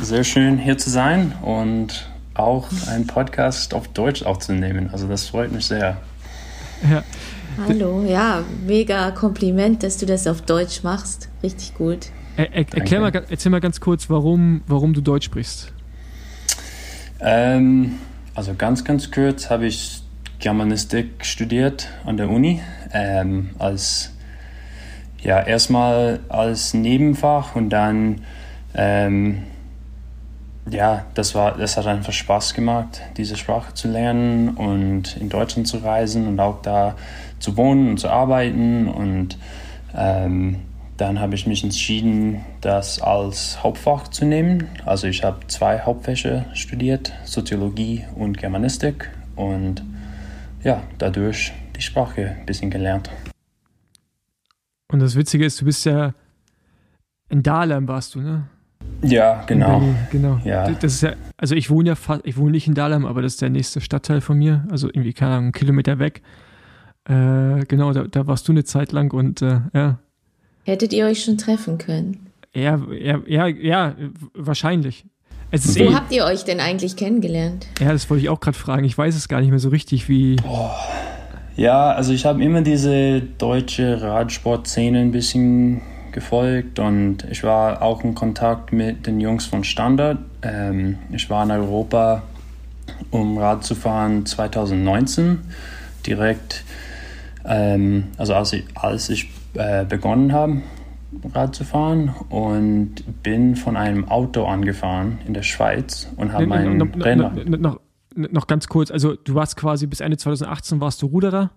sehr schön hier zu sein und auch einen Podcast auf Deutsch aufzunehmen. Also das freut mich sehr. Ja. Hallo, ja, mega Kompliment, dass du das auf Deutsch machst. Richtig gut. Er, er, erklär mal, erzähl mal ganz kurz, warum, warum du Deutsch sprichst. Ähm, also ganz, ganz kurz habe ich Germanistik studiert an der Uni. Ähm, als, ja, erstmal als Nebenfach und dann ähm, ja, das, war, das hat einfach Spaß gemacht, diese Sprache zu lernen und in Deutschland zu reisen und auch da zu wohnen und zu arbeiten. Und ähm, dann habe ich mich entschieden, das als Hauptfach zu nehmen. Also ich habe zwei Hauptfächer studiert, Soziologie und Germanistik. Und ja, dadurch die Sprache ein bisschen gelernt. Und das Witzige ist, du bist ja in Dahlem warst du, ne? Ja, genau. genau. Ja. Das ist ja, also ich wohne ja fast, ich wohne nicht in Dahlem, aber das ist der nächste Stadtteil von mir, also irgendwie, keine Ahnung, einen Kilometer weg. Äh, genau, da, da, warst du eine Zeit lang und äh, ja. Hättet ihr euch schon treffen können? Ja, ja, ja, ja wahrscheinlich. Wo eh, habt ihr euch denn eigentlich kennengelernt? Ja, das wollte ich auch gerade fragen. Ich weiß es gar nicht mehr so richtig, wie. Oh. Ja, also ich habe immer diese deutsche Radsportszene ein bisschen gefolgt und ich war auch in Kontakt mit den Jungs von Standard. Ähm, ich war in Europa, um Rad zu fahren 2019, direkt, ähm, also als ich, als ich äh, begonnen habe Rad zu fahren und bin von einem Auto angefahren in der Schweiz und habe mein no, no, Rennrad. No, noch, noch ganz kurz, also du warst quasi bis Ende 2018 warst du Ruderer.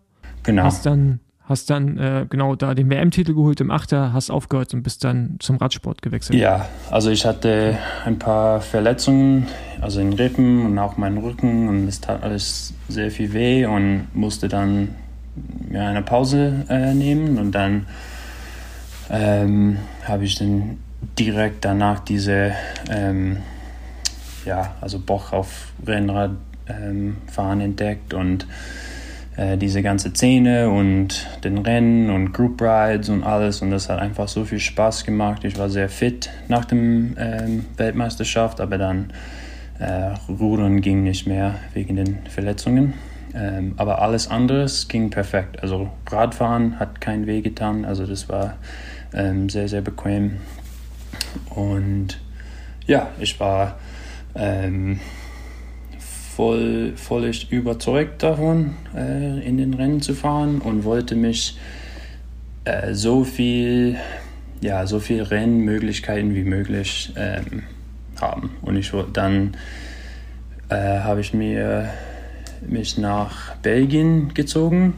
Genau. Hast dann, hast dann äh, genau da den WM-Titel geholt im Achter, hast aufgehört und bist dann zum Radsport gewechselt. Ja, also ich hatte ein paar Verletzungen, also in Rippen und auch meinen Rücken und es tat alles sehr viel weh und musste dann ja, eine Pause äh, nehmen und dann ähm, habe ich dann direkt danach diese ähm, ja, also Bock auf Rennradfahren ähm, entdeckt und äh, diese ganze Szene und den Rennen und Group Rides und alles und das hat einfach so viel Spaß gemacht. Ich war sehr fit nach dem ähm, Weltmeisterschaft, aber dann äh, Rudern ging nicht mehr wegen den Verletzungen. Ähm, aber alles anderes ging perfekt. Also Radfahren hat kein Weh getan, also das war ähm, sehr, sehr bequem. Und ja, ich war ähm, voll, völlig überzeugt davon, äh, in den Rennen zu fahren und wollte mich äh, so viel, ja, so viel Rennmöglichkeiten wie möglich ähm, haben. Und ich dann äh, habe ich mir mich nach Belgien gezogen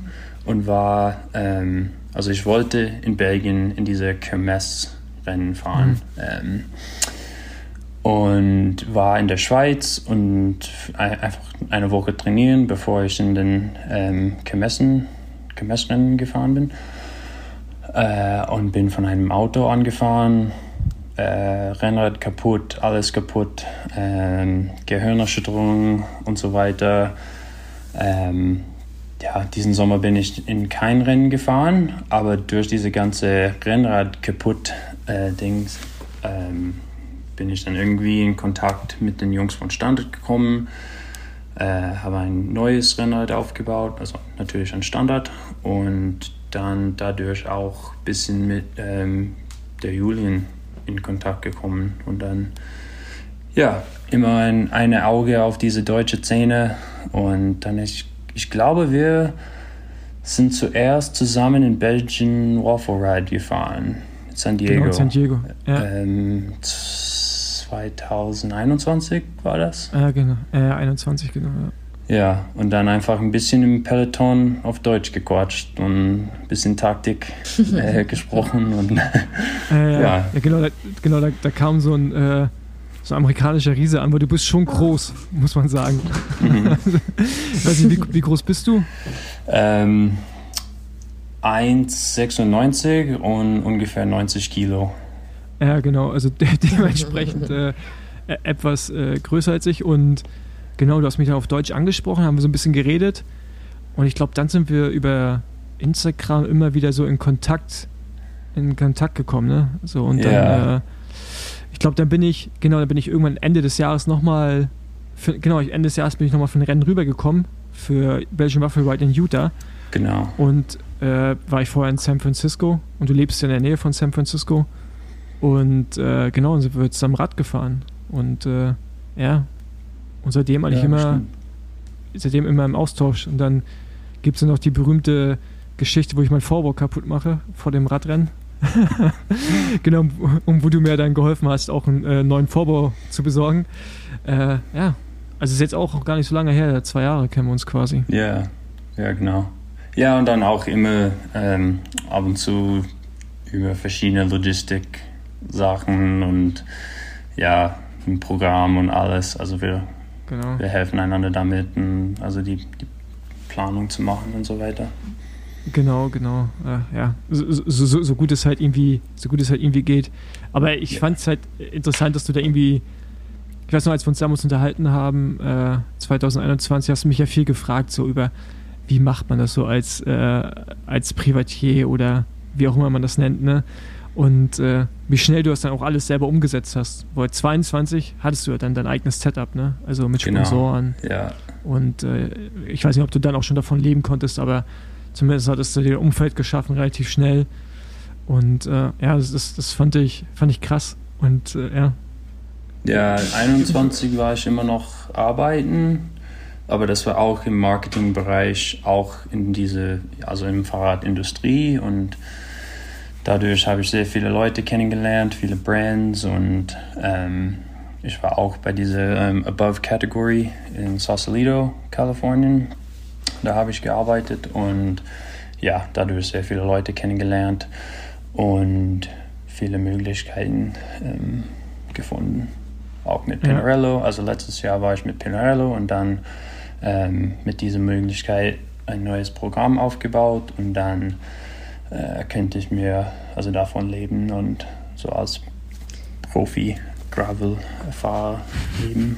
und war, ähm, also ich wollte in Belgien in diese Kermesse-Rennen fahren. Mhm. Ähm, und war in der Schweiz und einfach eine Woche trainieren, bevor ich in den ähm, Kermessen, Kermessrennen gefahren bin. Äh, und bin von einem Auto angefahren, äh, Rennrad kaputt, alles kaputt, äh, Gehirnerschütterung und so weiter. Ähm, ja, diesen Sommer bin ich in kein Rennen gefahren, aber durch diese ganze Rennrad kaputt äh, ähm, bin ich dann irgendwie in Kontakt mit den Jungs von Standard gekommen, äh, habe ein neues Rennrad aufgebaut, also natürlich ein Standard und dann dadurch auch ein bisschen mit ähm, der Julien in Kontakt gekommen und dann ja, immer ein eine Auge auf diese deutsche Szene und dann ich, ich glaube, wir sind zuerst zusammen in Belgien Waffle Ride gefahren. San genau, Diego. Genau, San Diego. Ja. Ähm, 2021 war das? Ja, genau. Äh, 21, genau. Ja. Ja, und dann einfach ein bisschen im Peloton auf Deutsch gequatscht und ein bisschen Taktik [laughs] äh, gesprochen. Und, ja. [laughs] ja. ja. genau, da, genau da, da kam so ein, äh, so ein amerikanischer Riese an, weil du bist schon groß, muss man sagen. Mhm. [laughs] weiß nicht, wie, wie groß bist du? Ähm, 1,96 und ungefähr 90 Kilo. Ja, genau, also [laughs] de dementsprechend äh, e-, etwas äh, größer als ich und genau, du hast mich dann auf Deutsch angesprochen, haben wir so ein bisschen geredet und ich glaube, dann sind wir über Instagram immer wieder so in Kontakt in Kontakt gekommen, ne? So und dann ja. äh, ich glaube, dann bin ich genau, dann bin ich irgendwann Ende des Jahres nochmal genau, Ende des Jahres bin ich nochmal für ein Rennen rübergekommen für Belgian Waffle Ride in Utah. Genau. Und äh, war ich vorher in San Francisco und du lebst ja in der Nähe von San Francisco. Und äh, genau, und sind wir zusammen Rad gefahren. Und äh, ja, und seitdem eigentlich ja, immer, stimmt. seitdem immer im Austausch. Und dann gibt es ja noch die berühmte Geschichte, wo ich mein Vorbau kaputt mache vor dem Radrennen. [laughs] genau, um wo du mir dann geholfen hast, auch einen äh, neuen Vorbau zu besorgen. Äh, ja, also ist jetzt auch gar nicht so lange her, zwei Jahre kennen wir uns quasi. Ja, ja, genau. Ja, und dann auch immer ähm, ab und zu über verschiedene Logistik Sachen und ja, ein Programm und alles. Also wir, genau. wir helfen einander damit, also die, die Planung zu machen und so weiter. Genau, genau. Äh, ja, so, so, so, gut es halt irgendwie, so gut es halt irgendwie geht. Aber ich ja. fand es halt interessant, dass du da irgendwie, ich weiß noch, als wir uns damals unterhalten haben, äh, 2021, hast du mich ja viel gefragt, so über, wie macht man das so als, äh, als Privatier oder wie auch immer man das nennt, ne? Und äh, wie schnell du das dann auch alles selber umgesetzt hast. Weil 22 hattest du ja dann dein eigenes Setup, ne? Also mit genau. Sponsoren. Genau. Ja. Und äh, ich weiß nicht, ob du dann auch schon davon leben konntest, aber zumindest hattest du dir Umfeld geschaffen, relativ schnell. Und äh, ja, das, das, das, fand ich, fand ich krass. Und äh, ja. Ja, 21 war ich immer noch arbeiten, aber das war auch im Marketingbereich, auch in diese, also im Fahrradindustrie und dadurch habe ich sehr viele Leute kennengelernt, viele Brands und ähm, ich war auch bei dieser ähm, Above Category in Sausalito, Kalifornien. Da habe ich gearbeitet und ja, dadurch sehr viele Leute kennengelernt und viele Möglichkeiten ähm, gefunden. Auch mit Pinarello. Ja. Also letztes Jahr war ich mit Pinarello und dann ähm, mit dieser Möglichkeit ein neues Programm aufgebaut und dann äh, könnte ich mir also davon leben und so als Profi Gravel-Fahrer leben.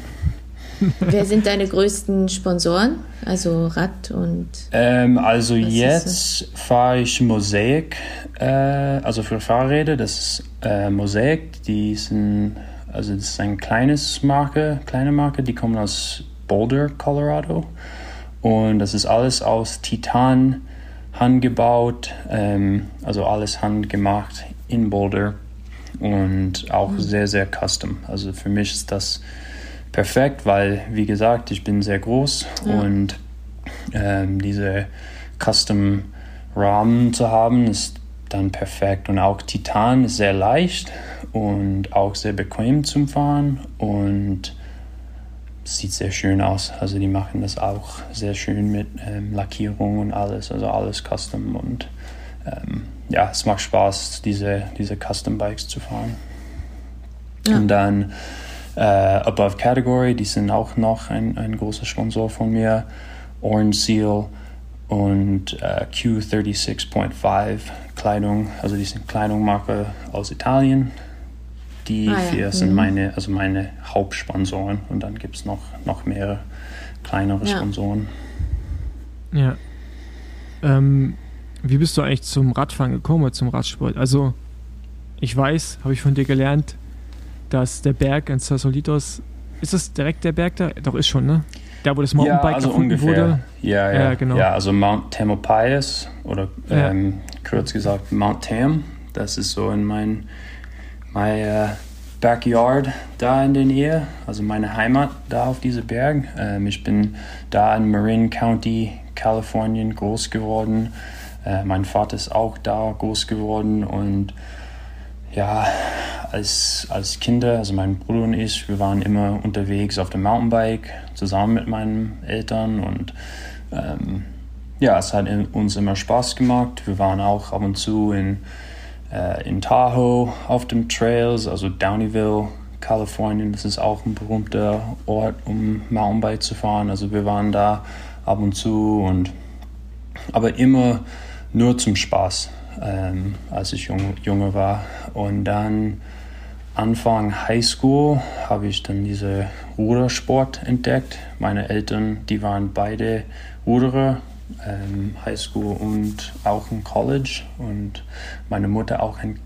[laughs] Wer sind deine größten Sponsoren? Also Rad und. Ähm, also jetzt fahre ich Mosaic, äh, also für Fahrräder. Das ist äh, Mosaic. Die sind, also das ist ein kleines Marke, kleine Marke. Die kommen aus Boulder, Colorado. Und das ist alles aus Titan handgebaut, ähm, also alles handgemacht in Boulder und auch mhm. sehr, sehr custom. Also für mich ist das perfekt, weil, wie gesagt, ich bin sehr groß ja. und ähm, diese Custom Rahmen zu haben, ist dann perfekt. Und auch Titan ist sehr leicht und auch sehr bequem zum Fahren und sieht sehr schön aus. Also die machen das auch sehr schön mit ähm, Lackierung und alles, also alles Custom und ähm, ja, es macht Spaß, diese, diese Custom Bikes zu fahren. Ja. Und dann äh, Above Category, die sind auch noch ein, ein großer Sponsor von mir. Orange Seal und äh, Q36.5 Kleidung, also die sind Kleidungsmarke aus Italien. Die ah, vier ja. sind mhm. meine, also meine Hauptsponsoren und dann gibt es noch, noch mehrere kleinere ja. Sponsoren. Ja. Ähm, wie bist du eigentlich zum Radfahren gekommen oder zum Radsport? Also, ich weiß, habe ich von dir gelernt, dass der Berg in Sassolitos, ist das direkt der Berg da? Doch, ist schon, ne? Da, wo das Mountainbike ja, also gefunden ungefähr. wurde. Ja, ja, ja, genau. Ja, also Mount Tamalpais oder ähm, kurz gesagt Mount Tam. Das ist so in mein, mein uh, Backyard da in der Nähe, also meine Heimat da auf diese Berg. Ähm, ich bin da in Marin County, Kalifornien groß geworden. Äh, mein Vater ist auch da groß geworden und ja, als, als Kinder, also mein Bruder und ich, wir waren immer unterwegs auf dem Mountainbike zusammen mit meinen Eltern und ähm, ja, es hat uns immer Spaß gemacht. Wir waren auch ab und zu in, äh, in Tahoe auf dem Trails, also Downeyville, Kalifornien. Das ist auch ein berühmter Ort, um Mountainbike zu fahren. Also wir waren da ab und zu und aber immer nur zum Spaß, ähm, als ich jung, junge war. Und dann Anfang Highschool habe ich dann diese Rudersport entdeckt. Meine Eltern, die waren beide Ruderer, ähm, Highschool und auch im College. Und meine Mutter auch ein,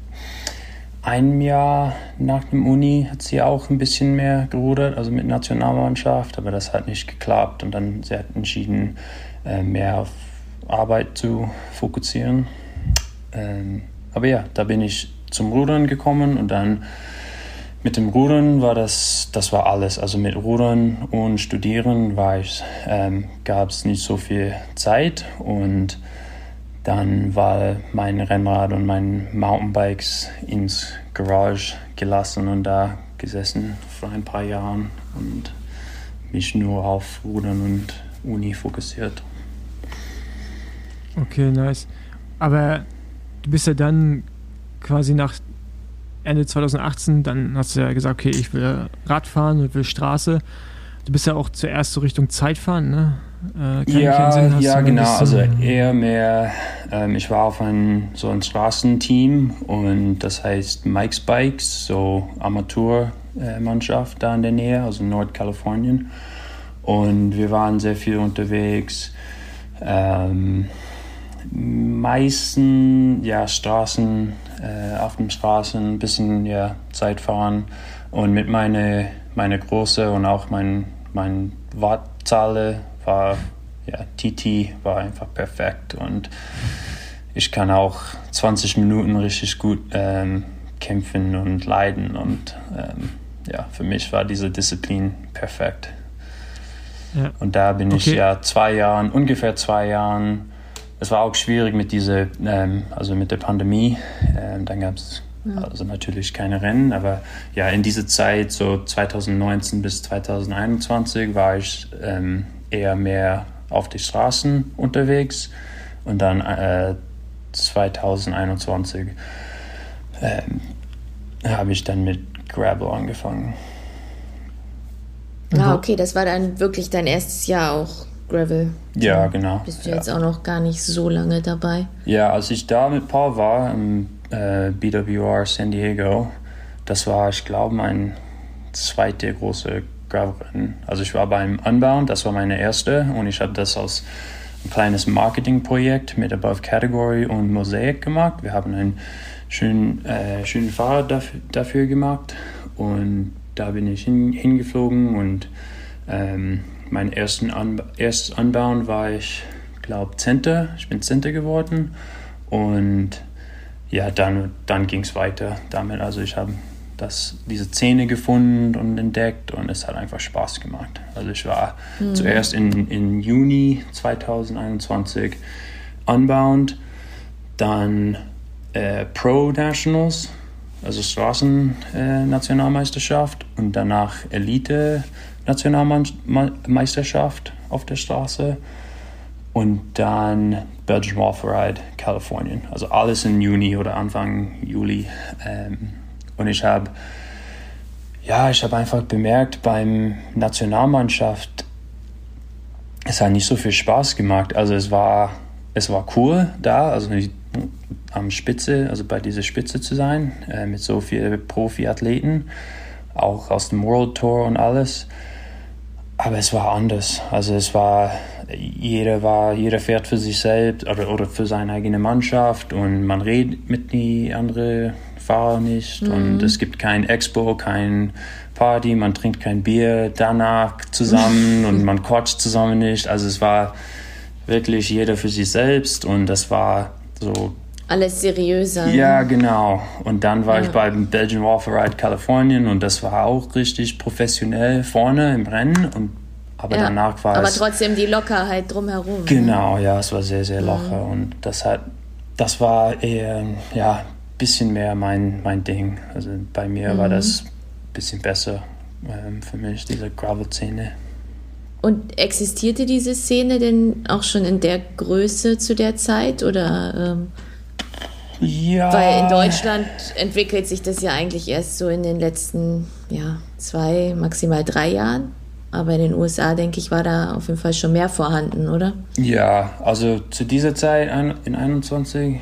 ein Jahr nach dem Uni hat sie auch ein bisschen mehr gerudert, also mit Nationalmannschaft, aber das hat nicht geklappt. Und dann sie hat entschieden, äh, mehr auf Arbeit zu fokussieren. Ähm, aber ja, da bin ich zum Rudern gekommen und dann mit dem Rudern war das, das war alles. Also mit Rudern und Studieren ähm, gab es nicht so viel Zeit und dann war mein Rennrad und mein Mountainbikes ins Garage gelassen und da gesessen vor ein paar Jahren und mich nur auf Rudern und Uni fokussiert. Okay, nice. Aber du bist ja dann quasi nach Ende 2018, dann hast du ja gesagt, okay, ich will Radfahren und will Straße. Du bist ja auch zuerst so Richtung Zeitfahren, ne? Äh, ja, ja genau. Also eher mehr, ähm, ich war auf ein, so ein Straßenteam und das heißt Mike's Bikes, so Amateurmannschaft da in der Nähe, also Nordkalifornien. Und wir waren sehr viel unterwegs. Ähm, meisten ja, Straßen, äh, auf den Straßen ein bisschen ja, Zeit fahren und mit meiner meine Große und auch mein, mein Wattzahle war, ja, TT war einfach perfekt und ich kann auch 20 Minuten richtig gut ähm, kämpfen und leiden und ähm, ja, für mich war diese Disziplin perfekt. Ja. Und da bin okay. ich ja zwei Jahren, ungefähr zwei Jahren es war auch schwierig mit dieser, ähm, also mit der Pandemie. Ähm, dann gab es also natürlich keine Rennen, aber ja, in dieser Zeit, so 2019 bis 2021, war ich ähm, eher mehr auf die Straßen unterwegs und dann äh, 2021 ähm, habe ich dann mit Gravel angefangen. Ah, okay, das war dann wirklich dein erstes Jahr auch Gravel. Ja, genau. Bist du ja. jetzt auch noch gar nicht so lange dabei? Ja, als ich da mit Paul war, im äh, BWR San Diego, das war, ich glaube, mein zweiter große Gravelrennen. Also ich war beim Unbound, das war meine erste und ich habe das als ein kleines Marketingprojekt mit Above Category und Mosaic gemacht. Wir haben einen schönen, äh, schönen Fahrrad dafür, dafür gemacht und da bin ich hin, hingeflogen und ähm, mein ersten An erstes Anbauen war ich, glaube Zehnter. Ich bin Zehnter geworden und ja, dann, dann ging es weiter damit. Also ich habe diese Zähne gefunden und entdeckt und es hat einfach Spaß gemacht. Also ich war mhm. zuerst in, in Juni 2021 unbound, dann äh, Pro Nationals, also Straßennationalmeisterschaft äh, und danach Elite Nationalmeisterschaft auf der Straße und dann Belgian Waffle Ride Kalifornien. Also alles im Juni oder Anfang Juli. Ähm, und ich habe ja, ich habe einfach bemerkt, beim Nationalmannschaft, es hat nicht so viel Spaß gemacht. Also es war, es war cool da, also am Spitze, also bei dieser Spitze zu sein, äh, mit so vielen Profiathleten, auch aus dem World Tour und alles. Aber es war anders. Also es war, jeder war, jeder fährt für sich selbst oder, oder für seine eigene Mannschaft und man redet mit die anderen Fahrer nicht mhm. und es gibt kein Expo, kein Party, man trinkt kein Bier danach zusammen [laughs] und man quatscht zusammen nicht. Also es war wirklich jeder für sich selbst und das war so alles seriöser. Ja, genau. Und dann war ja. ich beim Belgian Waffle Ride Kalifornien und das war auch richtig professionell vorne im Rennen. Und, aber ja, danach war aber es. Aber trotzdem die Lockerheit drumherum. Ne? Genau, ne? ja, es war sehr, sehr locker. Mhm. Und das hat, das war eher, ja, ein bisschen mehr mein, mein Ding. Also bei mir mhm. war das ein bisschen besser ähm, für mich, diese Gravel-Szene. Und existierte diese Szene denn auch schon in der Größe zu der Zeit oder? Ähm ja. Weil in Deutschland entwickelt sich das ja eigentlich erst so in den letzten ja, zwei, maximal drei Jahren. Aber in den USA, denke ich, war da auf jeden Fall schon mehr vorhanden, oder? Ja, also zu dieser Zeit in 21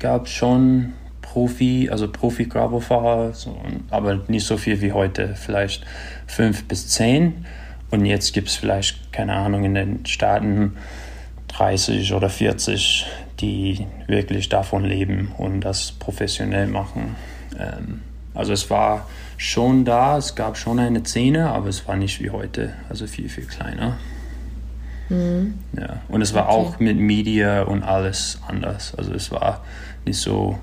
gab es schon Profi, also Profi-Gravelfahrer, so, aber nicht so viel wie heute, vielleicht fünf bis zehn. Und jetzt gibt es vielleicht, keine Ahnung, in den Staaten 30 oder 40 die wirklich davon leben und das professionell machen. Ähm, also es war schon da, es gab schon eine Szene, aber es war nicht wie heute, also viel, viel kleiner. Mhm. Ja. Und es war okay. auch mit Media und alles anders. Also es war nicht so,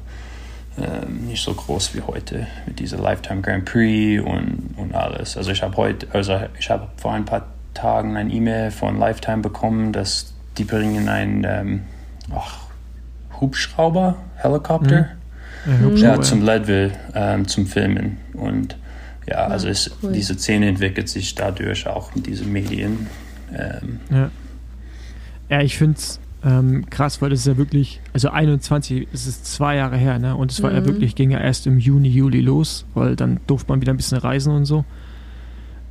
ähm, nicht so groß wie heute mit dieser Lifetime Grand Prix und, und alles. Also ich habe heute, also ich habe vor ein paar Tagen ein E-Mail von Lifetime bekommen, dass die bringen ein ähm, ach, Hubschrauber, Helikopter, mhm. ja, zum Leadville, ähm, zum Filmen. Und ja, also ist, cool. diese Szene entwickelt sich dadurch auch mit diesen Medien. Ähm. Ja. ja, ich finde es ähm, krass, weil das ist ja wirklich, also 21, es ist zwei Jahre her, ne? Und es war mhm. ja wirklich, ging ja erst im Juni, Juli los, weil dann durfte man wieder ein bisschen reisen und so.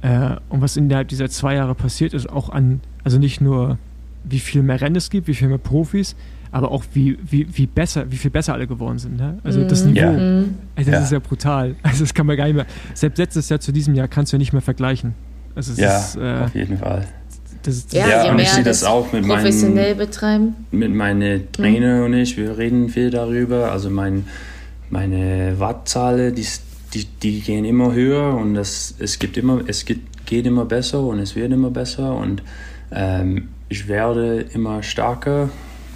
Äh, und was innerhalb dieser zwei Jahre passiert ist, auch an, also nicht nur wie viel mehr Rennen es gibt, wie viel mehr Profis, aber auch wie, wie, wie besser, wie viel besser alle geworden sind. Ne? Also mm. das Niveau, ja. also das ja. ist ja brutal. [laughs] Also das kann man gar nicht mehr. Selbst letztes Jahr zu diesem Jahr kannst du ja nicht mehr vergleichen. Also ja, ist, äh, auf jeden Fall. Das ist, ja, ja und ich sehe das auch mit professionell meinen, betreiben. Mit meinen Trainer mhm. und ich, wir reden viel darüber. Also mein, meine Wattzahlen, die, die, die gehen immer höher und das, es gibt immer, es geht, geht immer besser und es wird immer besser und ähm, ich werde immer stärker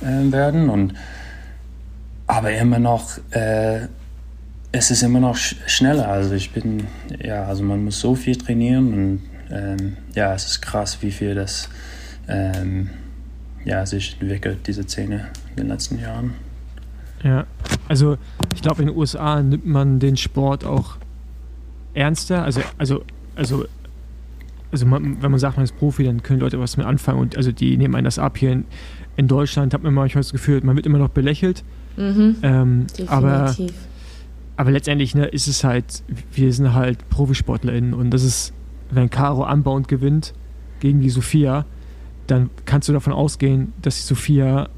äh, werden und aber immer noch äh, es ist immer noch sch schneller also ich bin ja also man muss so viel trainieren und ähm, ja es ist krass wie viel das ähm, ja, sich entwickelt, diese Szene in den letzten Jahren. Ja, also ich glaube, in den USA nimmt man den Sport auch ernster. Also, also, also, also man, wenn man sagt, man ist Profi, dann können Leute was mit anfangen und also die nehmen einen das ab. Hier in, in Deutschland hat man manchmal das Gefühl, man wird immer noch belächelt. Mhm, ähm, aber, aber letztendlich ne, ist es halt, wir sind halt ProfisportlerInnen und das ist, wenn Caro anbauend gewinnt gegen die Sophia, dann kannst du davon ausgehen, dass die Sophia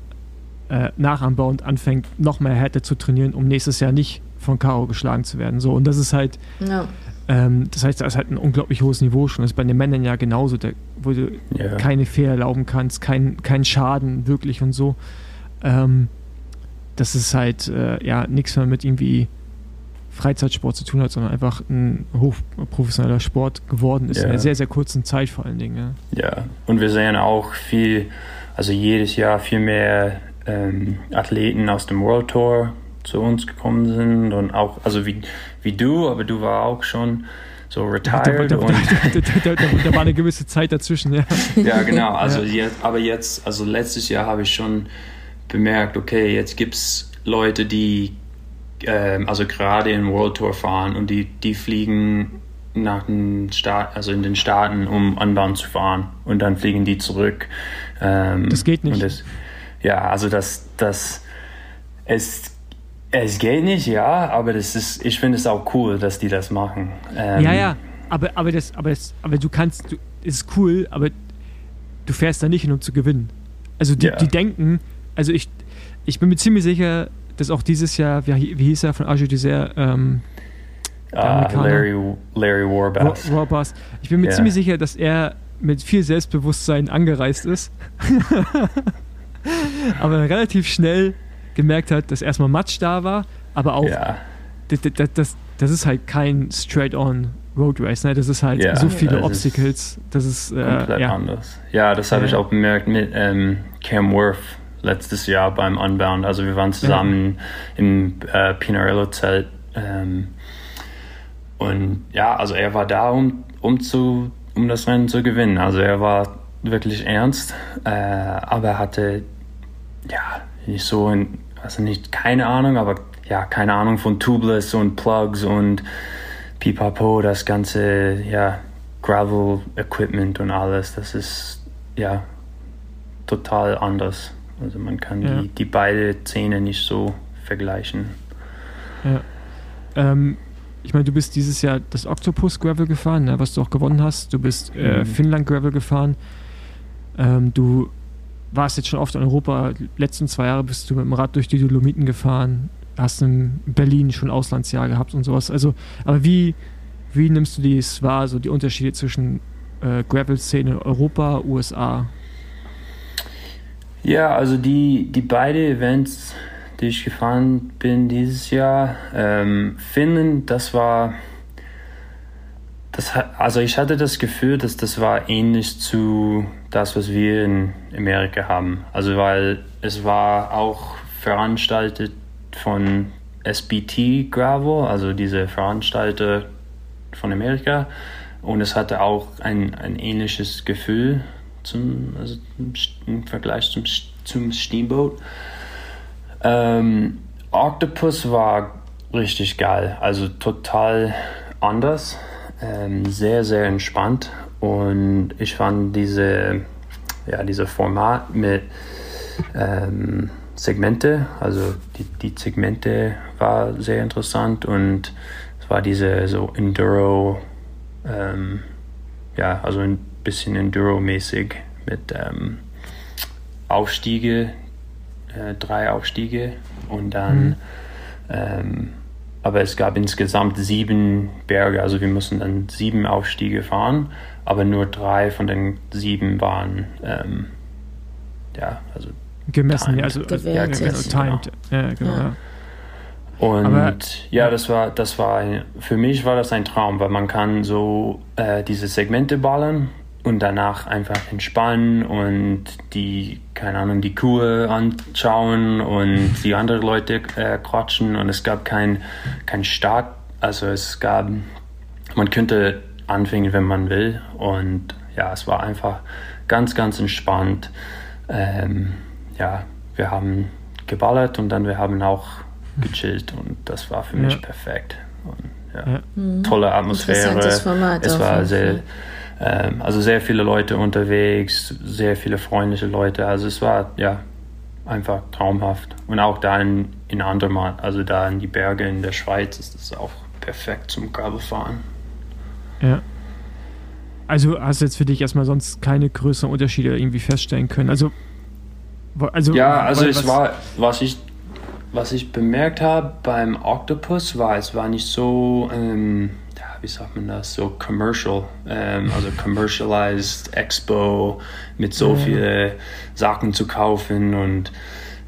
äh, nach anbauend anfängt, noch mehr Härte zu trainieren, um nächstes Jahr nicht von Caro geschlagen zu werden. So, und das ist halt, ja. Ähm, das heißt, da ist halt ein unglaublich hohes Niveau schon. Das ist bei den Männern ja genauso, da, wo du yeah. keine Fehler erlauben kannst, kein, kein Schaden wirklich und so. Ähm, das ist halt äh, ja nichts mehr mit irgendwie Freizeitsport zu tun hat, sondern einfach ein hochprofessioneller Sport geworden ist ja. in einer sehr, sehr kurzen Zeit vor allen Dingen. Ja. ja, und wir sehen auch viel, also jedes Jahr viel mehr ähm, Athleten aus dem World Tour zu uns gekommen sind und auch, also wie, wie du, aber du war auch schon so retired. Da, da, da, da, war eine gewisse Zeit dazwischen, ja. [laughs] Ja, genau. Also ja. Jetzt, aber jetzt, also letztes Jahr habe ich schon bemerkt, okay, jetzt gibt es Leute, die ähm, also gerade in World Tour fahren und die, die fliegen nach den Staat, also in den Staaten, um Unbound zu fahren und dann fliegen die zurück. Ähm, das geht nicht. Das, ja, also das, das, es, es geht nicht, ja, aber das ist, ich finde es auch cool, dass die das machen. Ähm, ja, ja, aber, aber, das, aber, das, aber du kannst, du, es ist cool, aber du fährst da nicht hin, um zu gewinnen. Also die, ja. die denken, also ich, ich bin mir ziemlich sicher, dass auch dieses Jahr, wie, wie hieß er von Arjo Dessert, ähm, uh, Larry, Larry Warbass. Warbass. Ich bin mir yeah. ziemlich sicher, dass er mit viel Selbstbewusstsein angereist ist. [laughs] aber relativ schnell gemerkt hat, dass erstmal Matsch da war, aber auch yeah. das, das, das, das, ist halt kein straight-on Road Race, ne? Das ist halt yeah, so viele Obstacles. Das ist äh, komplett ja. anders. Ja, das habe ich auch bemerkt mit ähm, Cam Worth letztes Jahr beim Unbound. Also wir waren zusammen ja. im äh, Pinarello-Zelt. Ähm, und ja, also er war da, um, um, zu, um das Rennen zu gewinnen. Also er war wirklich ernst, äh, aber er hatte ja nicht so, in, also nicht keine Ahnung, aber ja, keine Ahnung von Tubeless und Plugs und Pipapo, das ganze ja, Gravel-Equipment und alles. Das ist ja total anders. Also man kann ja. die, die beide Szenen nicht so vergleichen. Ja. Ähm, ich meine, du bist dieses Jahr das Octopus Gravel gefahren, ne, was du auch gewonnen hast. Du bist äh, mhm. Finnland Gravel gefahren. Ähm, du warst jetzt schon oft in Europa. Die letzten zwei Jahre bist du mit dem Rad durch die Dolomiten gefahren. Hast in Berlin schon Auslandsjahr gehabt und sowas. Also, aber wie, wie nimmst du dies wahr, so die Unterschiede zwischen äh, Gravel-Szene Europa, USA? Ja, also die, die beiden Events, die ich gefahren bin dieses Jahr, ähm, Finnland, das war, das also ich hatte das Gefühl, dass das war ähnlich zu das, was wir in Amerika haben. Also weil es war auch veranstaltet von SBT Gravel, also diese Veranstalter von Amerika. Und es hatte auch ein, ein ähnliches Gefühl zum, also im Vergleich zum, zum Steamboat. Ähm, Octopus war richtig geil, also total anders, ähm, sehr, sehr entspannt und ich fand diese, ja, diese Format mit ähm, Segmente, also die, die Segmente war sehr interessant und es war diese so Enduro, ähm, ja, also ein bisschen Enduro-mäßig mit ähm, Aufstiege, äh, drei Aufstiege und dann, mhm. Aber es gab insgesamt sieben Berge, also wir mussten dann sieben Aufstiege fahren, aber nur drei von den sieben waren, ähm, ja, also gemessen, timed. also, also ja, gemessen, timed. Genau. Ja, genau. Ja. Und Aber, ja, das war, das war, für mich war das ein Traum, weil man kann so äh, diese Segmente ballern und danach einfach entspannen und die, keine Ahnung, die Kuh anschauen und [laughs] die anderen Leute äh, quatschen und es gab kein, kein Start, also es gab, man könnte anfangen, wenn man will und ja, es war einfach ganz, ganz entspannt. ähm, ja, wir haben geballert und dann wir haben auch gechillt und das war für mich ja. perfekt. Und, ja, ja. Mhm. Tolle Atmosphäre. Format es war sehr, ähm, also sehr viele Leute unterwegs, sehr viele freundliche Leute. Also es war ja einfach traumhaft. Und auch da in, in Andermatt, also da in die Berge in der Schweiz, ist es auch perfekt zum Gravelfahren. Ja. Also hast du jetzt für dich erstmal sonst keine größeren Unterschiede irgendwie feststellen können. Also, also ja, also es war, was ich, was ich bemerkt habe beim Octopus war, es war nicht so, ähm, wie sagt man das, so commercial, ähm, also commercialized Expo mit so ja. viele Sachen zu kaufen und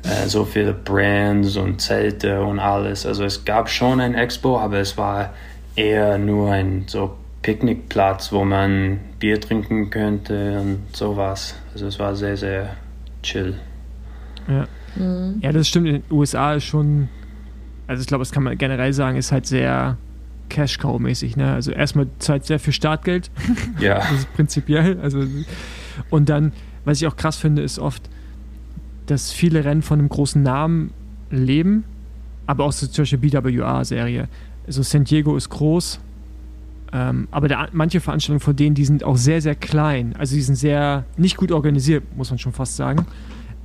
äh, so viele Brands und Zelte und alles. Also es gab schon ein Expo, aber es war eher nur ein so Picknickplatz, wo man Bier trinken könnte und sowas. Also es war sehr, sehr chill. Ja, mhm. ja das stimmt. In den USA ist schon, also ich glaube, das kann man generell sagen, ist halt sehr Cash-Cow-mäßig. Ne? Also erstmal zahlt sehr viel Startgeld. [laughs] Ja. das ist prinzipiell. Also, und dann, was ich auch krass finde, ist oft, dass viele Rennen von einem großen Namen leben, aber auch so zum Beispiel BWA-Serie. Also San Diego ist groß, ähm, aber der, manche Veranstaltungen von denen, die sind auch sehr, sehr klein. Also die sind sehr nicht gut organisiert, muss man schon fast sagen.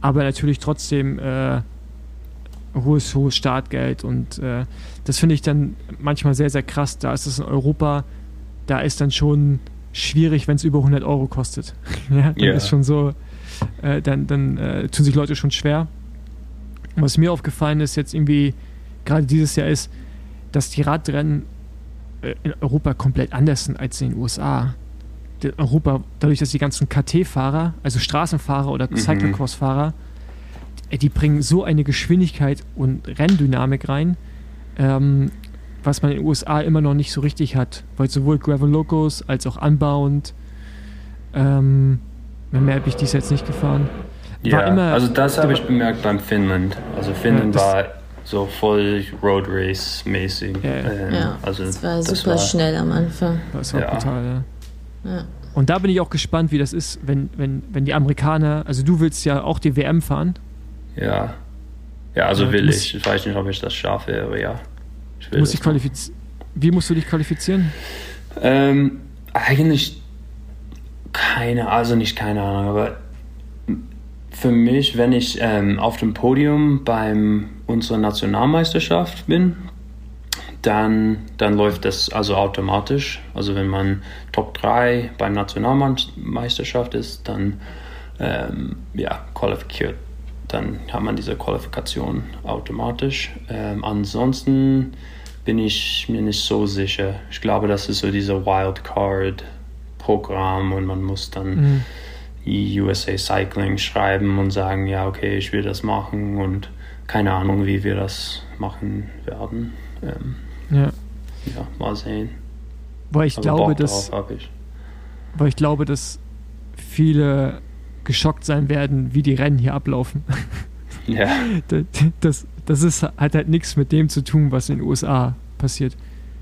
Aber natürlich trotzdem äh, hohes, hohes Startgeld. Und äh, das finde ich dann manchmal sehr, sehr krass. Da ist es in Europa, da ist dann schon schwierig, wenn es über 100 Euro kostet. [laughs] ja, dann yeah. ist schon so, äh, dann, dann äh, tun sich Leute schon schwer. Und was mir aufgefallen ist jetzt irgendwie, gerade dieses Jahr ist, dass die Radrennen äh, in Europa komplett anders sind als in den USA. In Europa, dadurch, dass die ganzen KT-Fahrer, also Straßenfahrer oder mhm. Cyclocross-Fahrer, die bringen so eine Geschwindigkeit und Renndynamik rein, ähm, was man in den USA immer noch nicht so richtig hat, weil sowohl Gravel Locos als auch Unbound, ähm, mehr habe ich dies jetzt nicht gefahren. Ja, immer, also das habe ich bemerkt beim Finnland. Also Finnland ja, war so voll Road Race mäßig. Ja, ähm, ja also das war das super war, schnell am Anfang. Das war ja. brutal, ja. ja. Und da bin ich auch gespannt, wie das ist, wenn, wenn, wenn die Amerikaner, also du willst ja auch die WM fahren. Ja. Ja, also will ich. Ich weiß nicht, ob ich das schaffe, aber ja. Ich will muss ich qualifiz wie musst du dich qualifizieren? Ähm, eigentlich keine, also nicht keine Ahnung, aber für mich, wenn ich ähm, auf dem Podium bei unserer Nationalmeisterschaft bin, dann, dann läuft das also automatisch. Also wenn man Top 3 beim Nationalmeisterschaft ist, dann ähm, ja, qualifiziert, dann hat man diese Qualifikation automatisch. Ähm, ansonsten bin ich mir nicht so sicher. Ich glaube, das ist so dieser Wildcard-Programm und man muss dann mhm USA Cycling schreiben und sagen, ja, okay, ich will das machen und keine Ahnung, wie wir das machen werden. Ähm, ja. ja, mal sehen. Weil ich glaube, dass weil ich glaube, dass viele geschockt sein werden, wie die Rennen hier ablaufen. [laughs] Ja. Das, das, das ist, hat halt nichts mit dem zu tun, was in den USA passiert.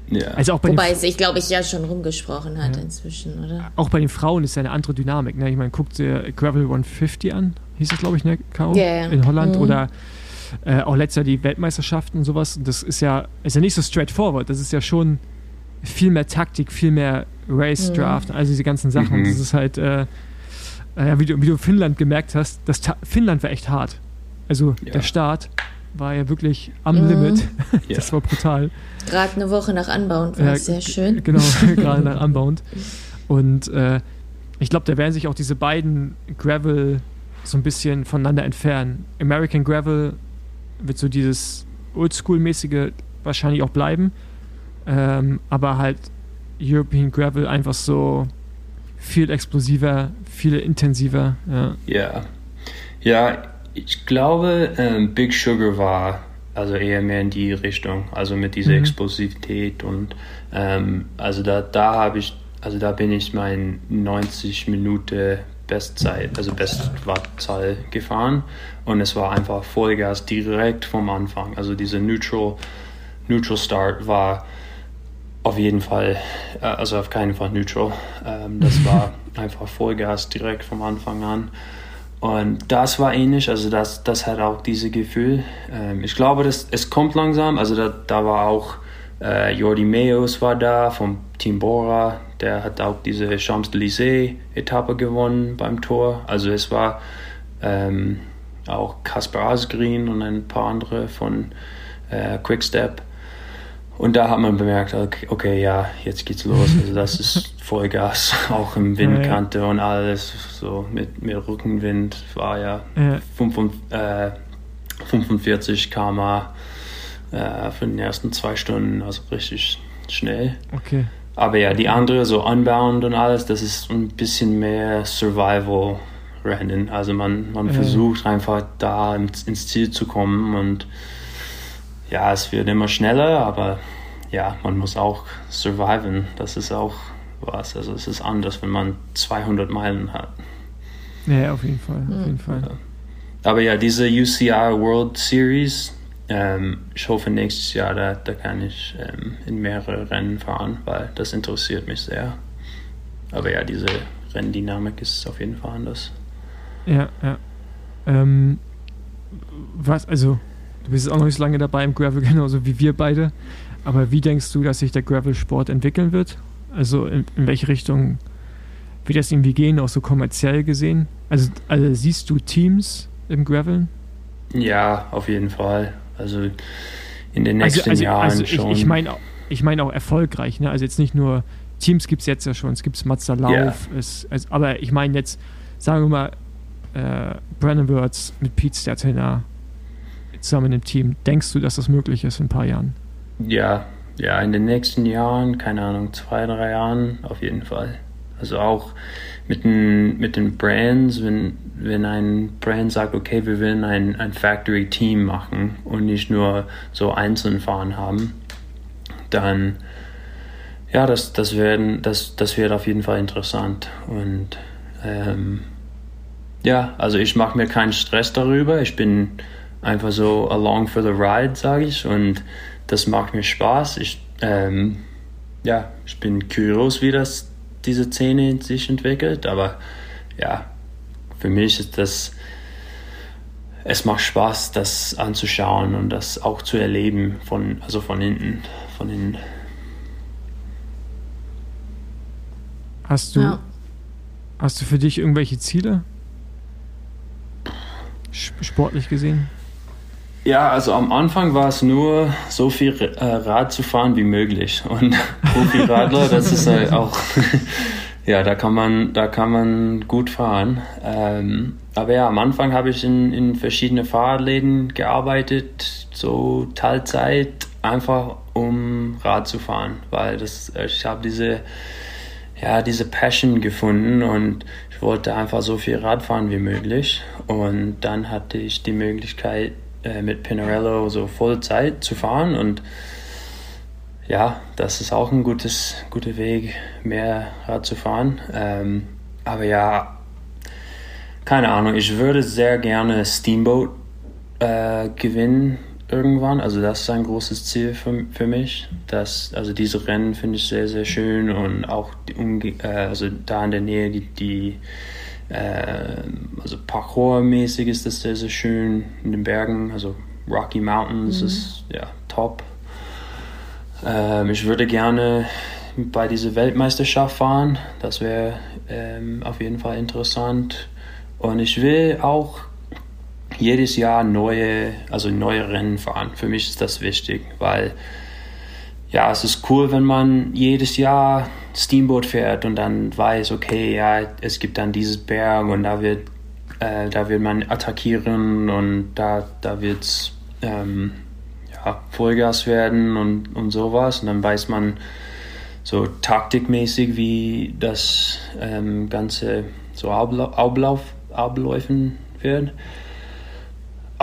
Ja. Also auch bei Wobei es, ich glaube, ich ja schon rumgesprochen hat ja. inzwischen, oder? Auch bei den Frauen ist ja eine andere Dynamik. Ne? Ich meine, guckt dir Gravel 150 an, hieß es, glaube ich, ne, Caro? Yeah. In Holland. Mhm. Oder äh, auch letztes Jahr die Weltmeisterschaften und sowas. Das ist ja, ist ja nicht so straightforward. Das ist ja schon viel mehr Taktik, viel mehr Race mhm. Draft, mhm. also diese ganzen Sachen. Mhm. Das ist halt, äh, äh, wie, du, wie du Finnland gemerkt hast, das Finnland war echt hart. Also ja. der Start war ja wirklich am mhm. Limit. [laughs] das war brutal. Gerade eine Woche nach Unbound war ja, es sehr schön. Genau, [laughs] gerade nach Unbound. Und äh, ich glaube, da werden sich auch diese beiden Gravel so ein bisschen voneinander entfernen. American Gravel wird so dieses Oldschool-mäßige wahrscheinlich auch bleiben. Ähm, aber halt European Gravel einfach so viel explosiver, viel intensiver. Ja. Ja, ja ich glaube, ähm, Big Sugar war also eher mehr in die Richtung, also mit dieser mhm. Explosivität und ähm, also da, da habe ich, also da bin ich mein 90 Minuten Bestzeit, also Bestwattzahl gefahren und es war einfach Vollgas direkt vom Anfang. Also dieser Neutral, Neutral Start war auf jeden Fall, äh, also auf keinen Fall neutral. Ähm, das [laughs] war einfach Vollgas direkt vom Anfang an. Und das war ähnlich, also das, das hat auch dieses Gefühl. Ähm, ich glaube, das, es kommt langsam, also da, da war auch äh, Jordi Meos war da vom Team Bora, der hat auch diese Champs-Élysées-Etappe gewonnen beim Tor. Also es war ähm, auch Kasper Asgreen und ein paar andere von äh, Quickstep. Und da hat man bemerkt, okay, okay, ja, jetzt geht's los. Also das ist [laughs] Vollgas, auch im Windkante ja, ja. und alles. So mit, mit Rückenwind war ja, ja. 45, äh, 45 km äh, für den ersten zwei Stunden, also richtig schnell. Okay. Aber ja, die andere, so Unbound und alles, das ist ein bisschen mehr Survival-Rennen. Also man, man versucht einfach da ins, ins, Ziel zu kommen und ja, es wird immer schneller, aber ja, man muss auch surviven. Das ist auch was. Also es ist anders, wenn man 200 Meilen hat. Ja, auf jeden Fall, auf jeden Fall. Aber ja, diese UCI World Series, ähm, ich hoffe nächstes Jahr, da, da kann ich ähm, in mehrere Rennen fahren, weil das interessiert mich sehr. Aber ja, diese Renndynamik ist auf jeden Fall anders. Ja, ja. Ähm, was, also, du bist auch noch nicht so lange dabei im Gravel, [laughs] genauso wie wir beide. Aber wie denkst du, dass sich der Gravel-Sport entwickeln wird? Also, in, in welche Richtung wird das irgendwie gehen, auch so kommerziell gesehen? Also, also siehst du Teams im Graveln? Ja, auf jeden Fall. Also in den also, nächsten also, also, Jahren also schon. Ich, ich meine ich mein auch erfolgreich. Ne? Also jetzt nicht nur Teams gibt es jetzt ja schon, es gibt Mazda Lauf, yeah. es, es, aber ich meine jetzt, sagen wir mal, äh, Brandon Wirtz mit Pete Stertiner zusammen im Team. Denkst du, dass das möglich ist in ein paar Jahren? Ja, ja, in den nächsten Jahren, keine Ahnung, zwei, drei Jahren auf jeden Fall. Also auch mit den, mit den Brands, wenn, wenn ein Brand sagt, okay, wir wollen ein, ein Factory-Team machen und nicht nur so einzeln fahren haben, dann ja, das, das, werden, das, das wird auf jeden Fall interessant. Und ähm, ja, also ich mache mir keinen Stress darüber. Ich bin einfach so along for the ride, sage ich. Und das macht mir Spaß. Ich, ähm, ja, ich bin curious, wie das diese Szene sich entwickelt. Aber ja, für mich ist das, es macht Spaß, das anzuschauen und das auch zu erleben von, also von hinten, von innen. Hast du, ja. hast du für dich irgendwelche Ziele? Sportlich gesehen? Ja, also am Anfang war es nur so viel äh, Rad zu fahren wie möglich. Und [laughs] Profi-Radler, das ist halt auch, [laughs] ja, da kann man, da kann man gut fahren. Ähm, aber ja, am Anfang habe ich in, in verschiedene Fahrradläden gearbeitet, so Teilzeit, einfach um Rad zu fahren, weil das, ich habe diese, ja, diese Passion gefunden und ich wollte einfach so viel Rad fahren wie möglich. Und dann hatte ich die Möglichkeit, äh, mit Pinarello so Vollzeit zu fahren und ja, das ist auch ein gutes, guter Weg, mehr Rad zu fahren. Ähm, aber ja, keine Ahnung, ich würde sehr gerne Steamboat äh, gewinnen irgendwann. Also das ist ein großes Ziel für, für mich. Das, also diese Rennen finde ich sehr, sehr schön und auch die, äh, also da in der Nähe die, die also Parkour-mäßig ist das sehr, sehr schön in den Bergen. Also Rocky Mountains mhm. ist ja top. Ähm, ich würde gerne bei dieser Weltmeisterschaft fahren. Das wäre ähm, auf jeden Fall interessant. Und ich will auch jedes Jahr neue, also neue Rennen fahren. Für mich ist das wichtig, weil ja, es ist cool, wenn man jedes Jahr Steamboat fährt und dann weiß, okay, ja, es gibt dann dieses Berg und da wird, äh, da wird man attackieren und da, da wird es ähm, ja, Vollgas werden und, und sowas. Und dann weiß man so taktikmäßig, wie das ähm, Ganze so ablauf, abläufen wird.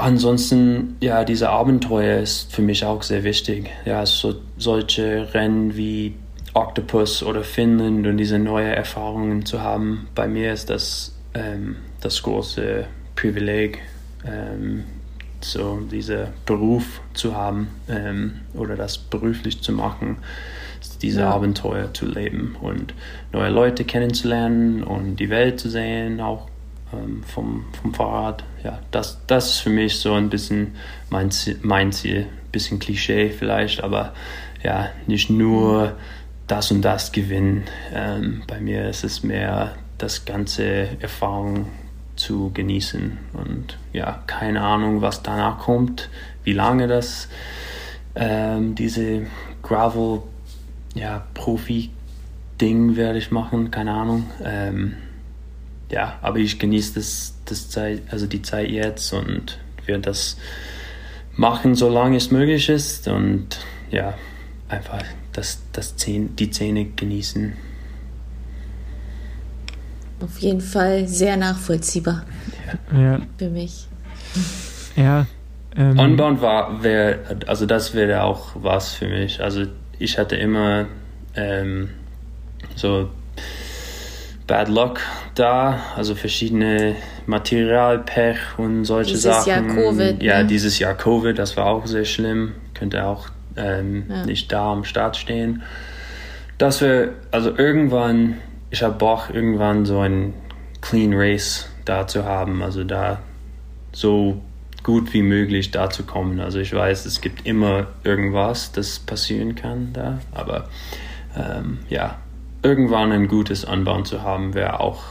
Ansonsten, ja, diese Abenteuer ist für mich auch sehr wichtig. Ja, so, solche Rennen wie Octopus oder Finnland und diese neuen Erfahrungen zu haben. Bei mir ist das ähm, das große Privileg, ähm, so diesen Beruf zu haben ähm, oder das beruflich zu machen, diese ja. Abenteuer zu leben und neue Leute kennenzulernen und die Welt zu sehen, auch ähm, vom, vom Fahrrad. Ja, das, das ist für mich so ein bisschen mein Ziel, mein Ziel. Bisschen Klischee vielleicht, aber ja, nicht nur das und das gewinnen. Ähm, bei mir ist es mehr das ganze Erfahrung zu genießen und ja, keine Ahnung, was danach kommt, wie lange das ähm, diese Gravel ja, Profi-Ding werde ich machen, keine Ahnung. Ähm, ja, aber ich genieße das, das Zeit, also die Zeit jetzt und werde das machen, solange es möglich ist und ja, einfach das, das Zähne, die Zähne genießen. Auf jeden Fall sehr nachvollziehbar. Ja. ja. Für mich. Ja. Ähm. Unbound war, wär, also das wäre auch was für mich. Also ich hatte immer ähm, so Bad Luck da, also verschiedene Materialpech und solche dieses Sachen. Dieses Jahr Covid. Ja, ne? dieses Jahr Covid, das war auch sehr schlimm. Könnte auch ähm, ja. nicht da am Start stehen. Dass wir, also irgendwann, ich habe Bock, irgendwann so ein Clean Race da zu haben, also da so gut wie möglich da zu kommen. Also ich weiß, es gibt immer irgendwas, das passieren kann da, aber ähm, ja, irgendwann ein gutes Anbauen zu haben, wäre auch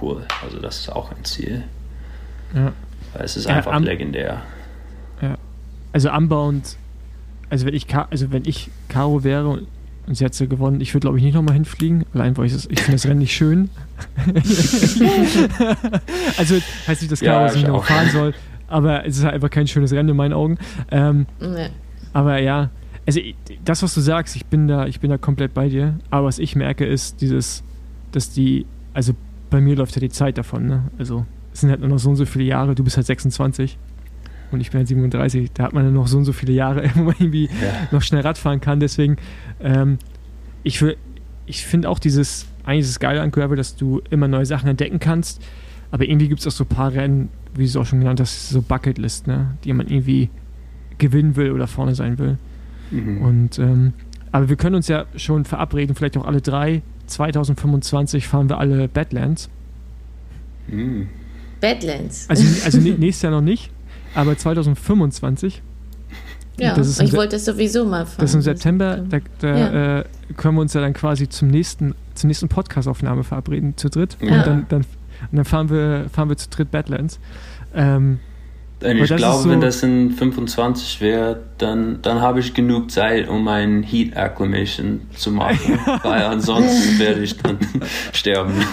cool. Also das ist auch ein Ziel. Ja. Weil es ist einfach ja, legendär. Ja. Also anbauend, also wenn ich also wenn ich Caro wäre und sie hat sie gewonnen, ich würde glaube ich nicht nochmal hinfliegen, allein weil ich das, ich finde das Rennen nicht schön. [laughs] also heißt nicht, dass Caro ja, sich noch fahren soll, aber es ist halt einfach kein schönes Rennen in meinen Augen. Ähm, nee. Aber ja, also das, was du sagst, ich bin da, ich bin da komplett bei dir. Aber was ich merke, ist dieses, dass die, also bei mir läuft ja die Zeit davon, ne? Also es sind halt nur noch so und so viele Jahre, du bist halt 26 und ich bin halt 37, da hat man dann noch so und so viele Jahre, [laughs] wo man irgendwie ja. noch schnell Radfahren kann. Deswegen, ähm, ich, ich finde auch dieses, eigentlich ist es geil an Gravel, dass du immer neue Sachen entdecken kannst, aber irgendwie gibt es auch so ein paar Rennen, wie du es auch schon genannt hast, so Bucketlist, ne? die man irgendwie gewinnen will oder vorne sein will. Mhm. Und ähm, aber wir können uns ja schon verabreden, vielleicht auch alle drei. 2025 fahren wir alle Badlands. Mhm. Badlands. Also, [laughs] also nächstes Jahr noch nicht, aber 2025. Ja, ich wollte es sowieso mal fahren. Das ist im September, da, da ja. äh, können wir uns ja dann quasi zum nächsten, zur nächsten Podcast-Aufnahme verabreden, zu dritt. Ja. Und, dann, dann, und dann fahren wir, fahren wir zu dritt Badlands. Ähm, ich glaube, so wenn das in 25 wäre, dann, dann habe ich genug Zeit, um ein Heat Acclimation zu machen, [laughs] weil ansonsten werde ich dann [laughs] sterben. [laughs]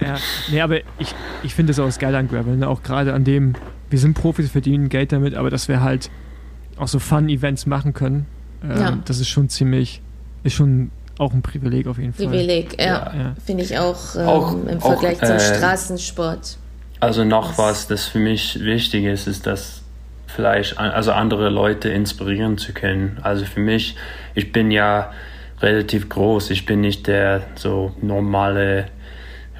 Ja, nee, aber ich, ich finde das auch geil an Gravel, ne? auch gerade an dem, wir sind Profis, verdienen Geld damit, aber dass wir halt auch so Fun-Events machen können, ähm, ja. das ist schon ziemlich, ist schon auch ein Privileg auf jeden Fall. Privileg, ja. ja. Finde ich auch, ähm, auch im Vergleich auch, zum äh, Straßensport. Also noch das was, das für mich wichtig ist, ist, dass vielleicht also andere Leute inspirieren zu können. Also für mich, ich bin ja relativ groß. Ich bin nicht der so normale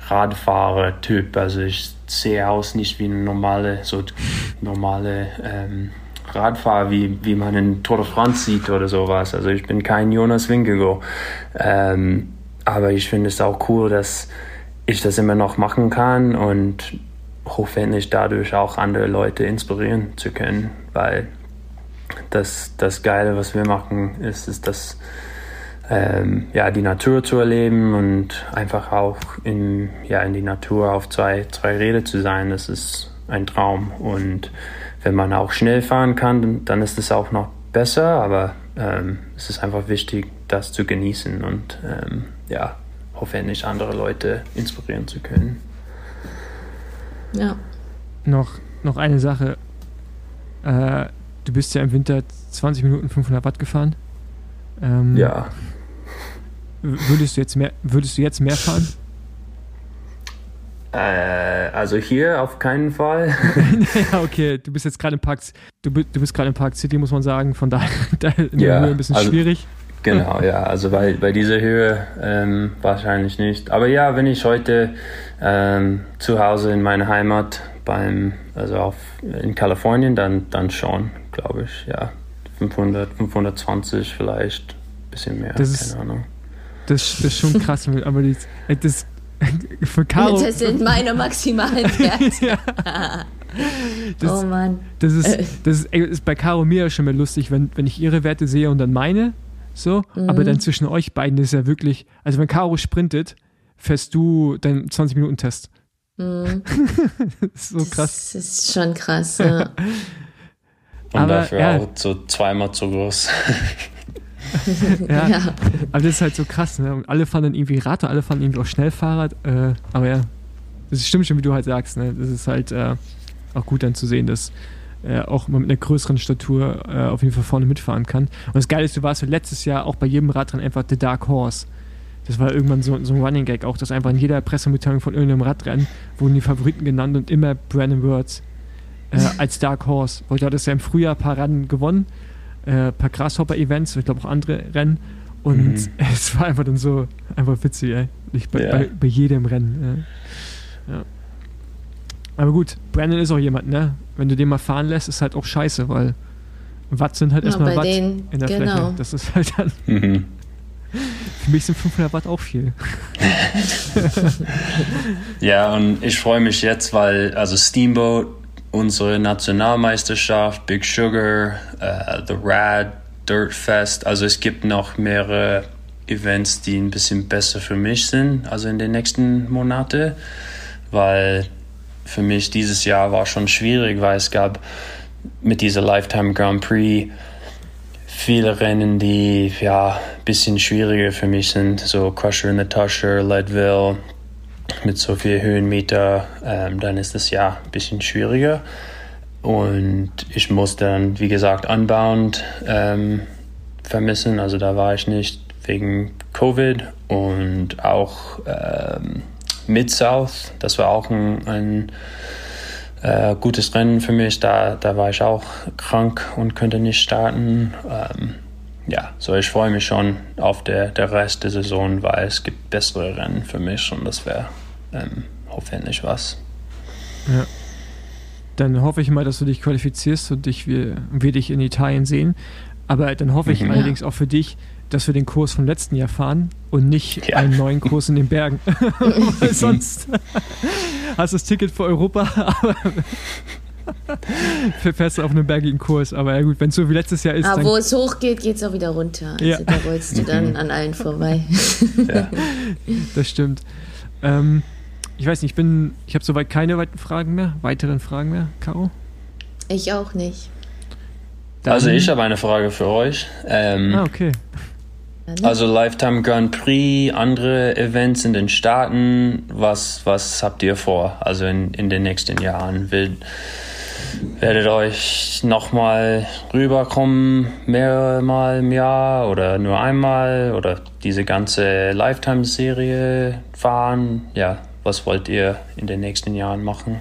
Radfahrer-Typ. Also ich sehe aus nicht wie ein normale, so normale ähm, Radfahrer, wie, wie man in Tour de France sieht oder sowas. Also ich bin kein Jonas Winkelgo. Ähm, aber ich finde es auch cool, dass ich das immer noch machen kann und hoffentlich dadurch auch andere Leute inspirieren zu können, weil das, das Geile, was wir machen, ist, ist das, ähm, ja, die Natur zu erleben und einfach auch in, ja, in die Natur auf zwei, zwei Räder zu sein, das ist ein Traum. Und wenn man auch schnell fahren kann, dann ist es auch noch besser, aber ähm, es ist einfach wichtig, das zu genießen und ähm, ja, hoffentlich andere Leute inspirieren zu können. Ja. Noch, noch eine Sache. Äh, du bist ja im Winter 20 Minuten 500 Watt gefahren. Ähm, ja. Würdest du jetzt mehr, würdest du jetzt mehr fahren? Äh, also hier auf keinen Fall. [laughs] ja, okay, du bist jetzt gerade im Park, du, du bist gerade im Park City, muss man sagen, von daher [laughs] in der ja, Höhe ein bisschen also, schwierig. Genau, ja, also bei, bei dieser Höhe ähm, wahrscheinlich nicht. Aber ja, wenn ich heute ähm, zu Hause in meiner Heimat beim, also auf, in Kalifornien, dann, dann schon, glaube ich, ja. 500, 520 vielleicht, bisschen mehr, das keine Ahnung. Das, das ist schon krass, [laughs] aber die, das, [laughs] für Caro. Das sind meine maximalen [laughs] Werte. ja. das, oh Mann. Das ist, das ist, ist bei Caro mir ja schon mal lustig, wenn, wenn ich ihre Werte sehe und dann meine. So, mhm. aber dann zwischen euch beiden ist ja wirklich, also wenn Caro sprintet, fährst du deinen 20-Minuten-Test. Mhm. [laughs] so krass. Das ist schon krass, ja. [laughs] Und aber, dafür ja. auch so zweimal zu groß. [laughs] ja, ja, aber das ist halt so krass, ne? Und alle fahren dann irgendwie Rad, alle fahren irgendwie auch Schnellfahrrad. Äh, aber ja, das stimmt schon, wie du halt sagst, ne? Das ist halt äh, auch gut dann zu sehen, dass äh, auch man mit einer größeren Statur äh, auf jeden Fall vorne mitfahren kann. Und das Geile ist, du warst letztes Jahr auch bei jedem Radrennen einfach The Dark Horse. Das war irgendwann so, so ein Running Gag auch, dass einfach in jeder Pressemitteilung von irgendeinem Radrennen wurden die Favoriten genannt und immer Brandon Words äh, als Dark Horse. Weil du hattest ja im Frühjahr ein paar Rennen gewonnen, ein äh, paar Grasshopper-Events, ich glaube auch andere Rennen. Und mhm. [laughs] es war einfach dann so, einfach witzig, ey. Bei, ja. bei, bei, jedem Rennen. Ja. ja. Aber gut, Brandon ist auch jemand, ne? Wenn du den mal fahren lässt, ist halt auch scheiße, weil Watt sind halt ja, erstmal Watt den, in der genau. Fläche. Das ist halt dann. [laughs] Mhm. Für mich sind 500 Watt auch viel. [laughs] ja, und ich freue mich jetzt, weil also Steamboat, unsere Nationalmeisterschaft, Big Sugar, uh, The Rad, Dirt Fest, also es gibt noch mehrere Events, die ein bisschen besser für mich sind, also in den nächsten Monaten, weil für mich dieses Jahr war schon schwierig, weil es gab mit dieser Lifetime Grand Prix viele Rennen, die ja ein bisschen schwieriger für mich sind. So Crusher in the Tusher, Leadville mit so viel Höhenmeter, ähm, dann ist das ja ein bisschen schwieriger. Und ich musste dann, wie gesagt, Unbound ähm, vermissen. Also da war ich nicht wegen Covid und auch ähm, Mid-South. Das war auch ein, ein äh, gutes Rennen für mich. Da, da war ich auch krank und könnte nicht starten. Ähm, ja, so ich freue mich schon auf der, der Rest der Saison, weil es gibt bessere Rennen für mich und das wäre ähm, hoffentlich was. Ja. Dann hoffe ich mal, dass du dich qualifizierst und dich, wir, wir dich in Italien sehen. Aber dann hoffe ich mhm. allerdings auch für dich, dass wir den Kurs vom letzten Jahr fahren und nicht ja. einen neuen Kurs in den Bergen. [laughs] Weil sonst hast du das Ticket für Europa, aber [laughs] fährst du auf einem bergigen Kurs. Aber ja gut, wenn es so wie letztes Jahr ist. Aber wo es hoch geht, geht es auch wieder runter. Also ja. da rollst du dann an allen vorbei. [laughs] ja. Das stimmt. Ähm, ich weiß nicht, ich bin, ich habe soweit keine weiteren Fragen mehr, weiteren Fragen mehr, Caro? Ich auch nicht. Dann also ich habe eine Frage für euch. Ähm, ah, okay. Also Lifetime Grand Prix, andere Events in den Staaten, was, was habt ihr vor? Also in, in den nächsten Jahren? Will, werdet euch nochmal rüberkommen, mehrmal im Jahr oder nur einmal oder diese ganze Lifetime-Serie fahren? Ja, was wollt ihr in den nächsten Jahren machen?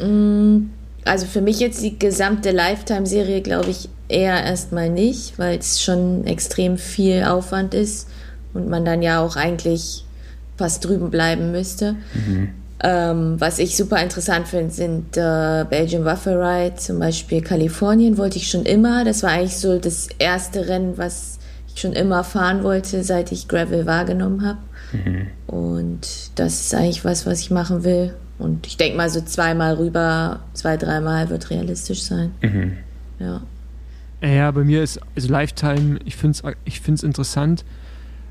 Mm, also für mich jetzt die gesamte Lifetime-Serie, glaube ich, eher erstmal nicht, weil es schon extrem viel Aufwand ist und man dann ja auch eigentlich fast drüben bleiben müsste. Mhm. Ähm, was ich super interessant finde, sind äh, Belgian Waffle Ride, zum Beispiel Kalifornien wollte ich schon immer. Das war eigentlich so das erste Rennen, was ich schon immer fahren wollte, seit ich Gravel wahrgenommen habe. Mhm. Und das ist eigentlich was, was ich machen will. Und ich denke mal, so zweimal rüber, zwei, dreimal wird realistisch sein. Mhm. Ja. Ja, bei mir ist, also Lifetime, ich finde es ich find's interessant,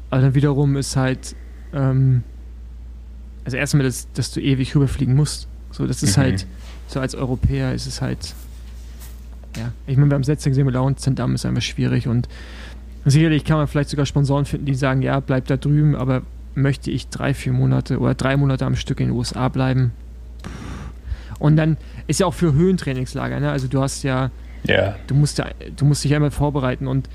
aber dann wiederum ist halt, ähm, also erstmal, dass, dass du ewig rüberfliegen musst. So, das ist mhm. halt, so als Europäer ist es halt, ja, ich meine, wir haben es letztes gesehen mit Lauenzendam ist einfach schwierig und sicherlich kann man vielleicht sogar Sponsoren finden, die sagen, ja, bleib da drüben, aber möchte ich drei, vier Monate oder drei Monate am Stück in den USA bleiben. Und dann ist ja auch für Höhentrainingslager, ne? Also du hast ja, yeah. du musst ja, du musst dich ja immer vorbereiten und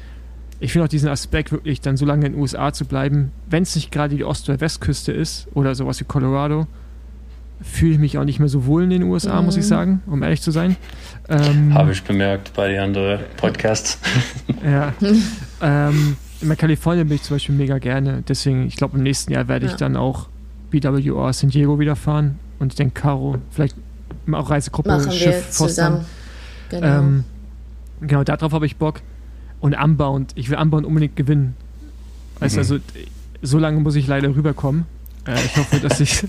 ich finde auch diesen Aspekt wirklich, dann so lange in den USA zu bleiben, wenn es nicht gerade die Ost- oder Westküste ist oder sowas wie Colorado, fühle ich mich auch nicht mehr so wohl in den USA, mhm. muss ich mhm. sagen, um ehrlich zu sein. Ähm, Habe ich bemerkt bei den anderen Podcasts. [laughs] ja. ähm, in Kalifornien bin ich zum Beispiel mega gerne. Deswegen, ich glaube, im nächsten Jahr werde ich dann auch BWR San Diego wieder fahren. Und ich denke, Caro, vielleicht auch Reisegruppe Machen Schiff wir zusammen. Genau. Ähm, genau, darauf habe ich Bock. Und Unbound, ich will Unbound unbedingt gewinnen. Weißt mhm. also, so lange muss ich leider rüberkommen. Äh, ich hoffe, dass ich,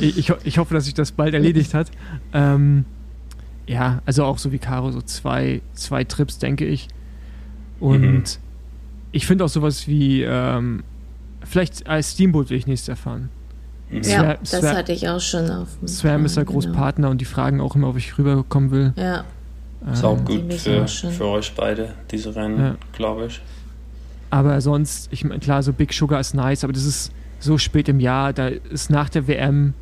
[laughs] ich, ich, hoffe, dass sich das bald erledigt hat. Ähm, ja, also auch so wie Caro, so zwei, zwei Trips, denke ich. Und mhm. ich finde auch sowas wie, ähm, vielleicht als Steamboat will ich nächstes erfahren. Mhm. Ja, das Swam, hatte ich auch schon auf dem Swam ist ja Großpartner genau. und die fragen auch immer, ob ich rüberkommen will. Ja. Ist auch gut für, für euch beide, diese Rennen, ja. glaube ich. Aber sonst, ich meine, klar, so Big Sugar ist nice, aber das ist so spät im Jahr, da ist nach der WM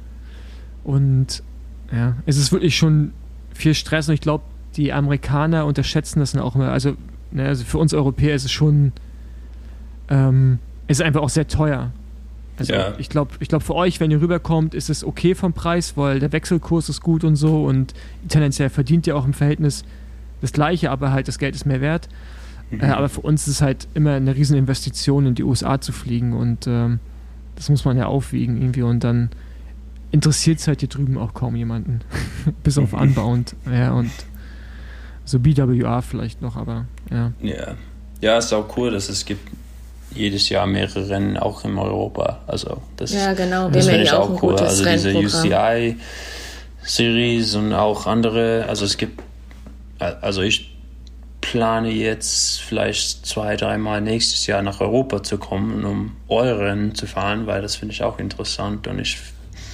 und ja, es ist wirklich schon viel Stress und ich glaube, die Amerikaner unterschätzen das dann auch immer. Also, ne, also für uns Europäer ist es schon, ähm, ist einfach auch sehr teuer. Also ja. ich glaube, ich glaub für euch, wenn ihr rüberkommt, ist es okay vom Preis, weil der Wechselkurs ist gut und so und tendenziell verdient ihr auch im Verhältnis das Gleiche, aber halt das Geld ist mehr wert. Mhm. Äh, aber für uns ist es halt immer eine riesen Investition in die USA zu fliegen und ähm, das muss man ja aufwiegen irgendwie und dann interessiert es halt hier drüben auch kaum jemanden. [laughs] Bis auf [laughs] Unbound, ja, und so BWA vielleicht noch, aber ja. Ja. Ja, ist auch cool, dass es gibt jedes Jahr mehrere Rennen auch in Europa. Also das, ja, genau. das finde ich auch, auch cool. Also diese UCI Series und auch andere. Also es gibt, also ich plane jetzt vielleicht zwei, dreimal nächstes Jahr nach Europa zu kommen, um eure Rennen zu fahren, weil das finde ich auch interessant und ich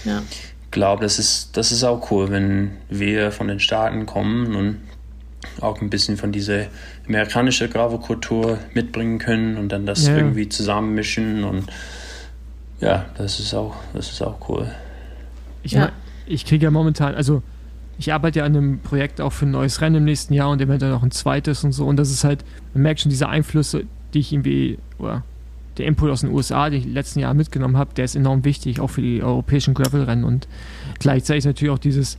ja. glaube, das ist, das ist auch cool, wenn wir von den Staaten kommen und auch ein bisschen von dieser amerikanischen Gravelkultur mitbringen können und dann das ja. irgendwie zusammenmischen und ja, das ist auch, das ist auch cool. Ich, ja. ich kriege ja momentan, also ich arbeite ja an einem Projekt auch für ein neues Rennen im nächsten Jahr und eventuell noch ein zweites und so und das ist halt, man merkt schon diese Einflüsse, die ich irgendwie, oder der Input aus den USA, den ich letzten Jahr mitgenommen habe, der ist enorm wichtig, auch für die europäischen Gravel-Rennen und gleichzeitig natürlich auch dieses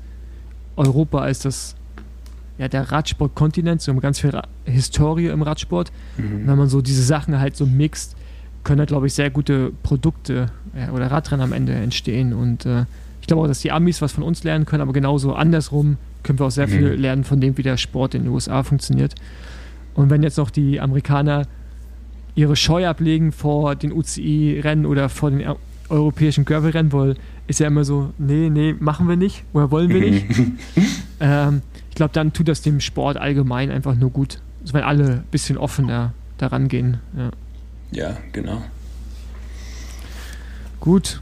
Europa als das ja, der Radsportkontinent, so ganz viel Ra Historie im Radsport. Mhm. Wenn man so diese Sachen halt so mixt, können da, glaube ich, sehr gute Produkte ja, oder Radrennen am Ende entstehen. Und äh, ich glaube auch, dass die Amis was von uns lernen können, aber genauso andersrum können wir auch sehr mhm. viel lernen von dem, wie der Sport in den USA funktioniert. Und wenn jetzt noch die Amerikaner ihre Scheu ablegen vor den UCI-Rennen oder vor den europäischen Gravel-Rennen, weil ist ja immer so, nee, nee, machen wir nicht oder wollen wir nicht. [laughs] ähm, ich glaube, dann tut das dem Sport allgemein einfach nur gut. Also wenn alle ein bisschen offener daran gehen. Ja, ja genau. Gut.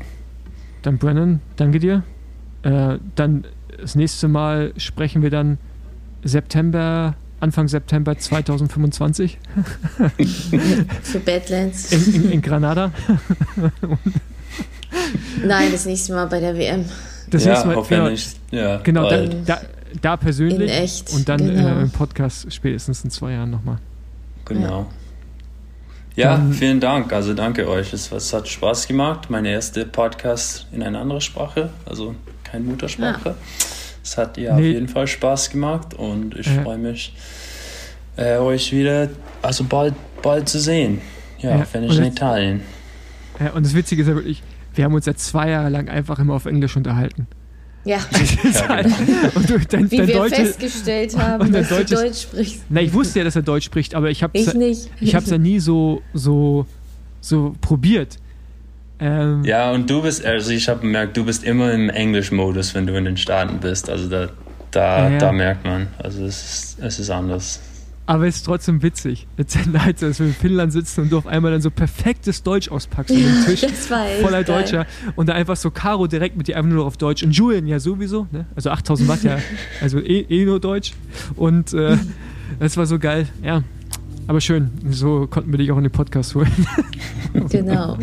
Dann Brennan, danke dir. Äh, dann das nächste Mal sprechen wir dann September, Anfang September 2025. [laughs] Für Badlands. In, in, in Granada. [laughs] Nein, das nächste Mal bei der WM. Das ja, nächste Mal, genau, ja, genau da, da, da persönlich. In echt. Und dann genau. äh, im Podcast spätestens in zwei Jahren nochmal. Genau. Ja, dann, vielen Dank. Also danke euch. Es, es, hat Spaß gemacht. Meine erste Podcast in einer anderen Sprache, also keine Muttersprache. Ja. Es hat ja nee. auf jeden Fall Spaß gemacht und ich ja. freue mich, äh, euch wieder, also bald, bald zu sehen. Ja, ja. wenn ich in Italien. Ja, und das Witzige ist ja wirklich, wir haben uns ja zwei Jahre lang einfach immer auf Englisch unterhalten. Ja. [laughs] ja genau. und du, dein, Wie dein wir Deutsche, festgestellt haben, dass Deutsch du Deutsch sprichst. Na, ich wusste ja, dass er Deutsch spricht, aber ich habe es ich hab's ja nie so, so, so probiert. Ähm, ja, und du bist, also ich habe gemerkt, du bist immer im Englisch-Modus, wenn du in den Staaten bist. Also da, da, ja. da merkt man, also es ist, es ist anders. Aber es ist trotzdem witzig. Halt, dass wir in Finnland sitzen und du auf einmal dann so perfektes Deutsch auspackst von dem [laughs] Tisch. das war voller Deutscher. Und da einfach so Caro direkt mit dir einfach nur auf Deutsch. Und Julian ja sowieso, ne? Also 8000 Watt ja, [laughs] also eh, eh nur Deutsch. Und äh, das war so geil, ja. Aber schön, so konnten wir dich auch in den Podcast holen. [laughs] genau.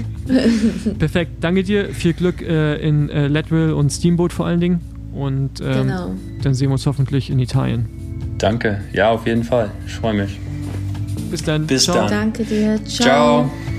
Perfekt, danke dir. Viel Glück äh, in äh, Leadville und Steamboat vor allen Dingen. Und ähm, genau. dann sehen wir uns hoffentlich in Italien. Danke. Ja, auf jeden Fall. Ich freue mich. Bis dann. Bis Ciao. dann. Danke dir. Ciao. Ciao.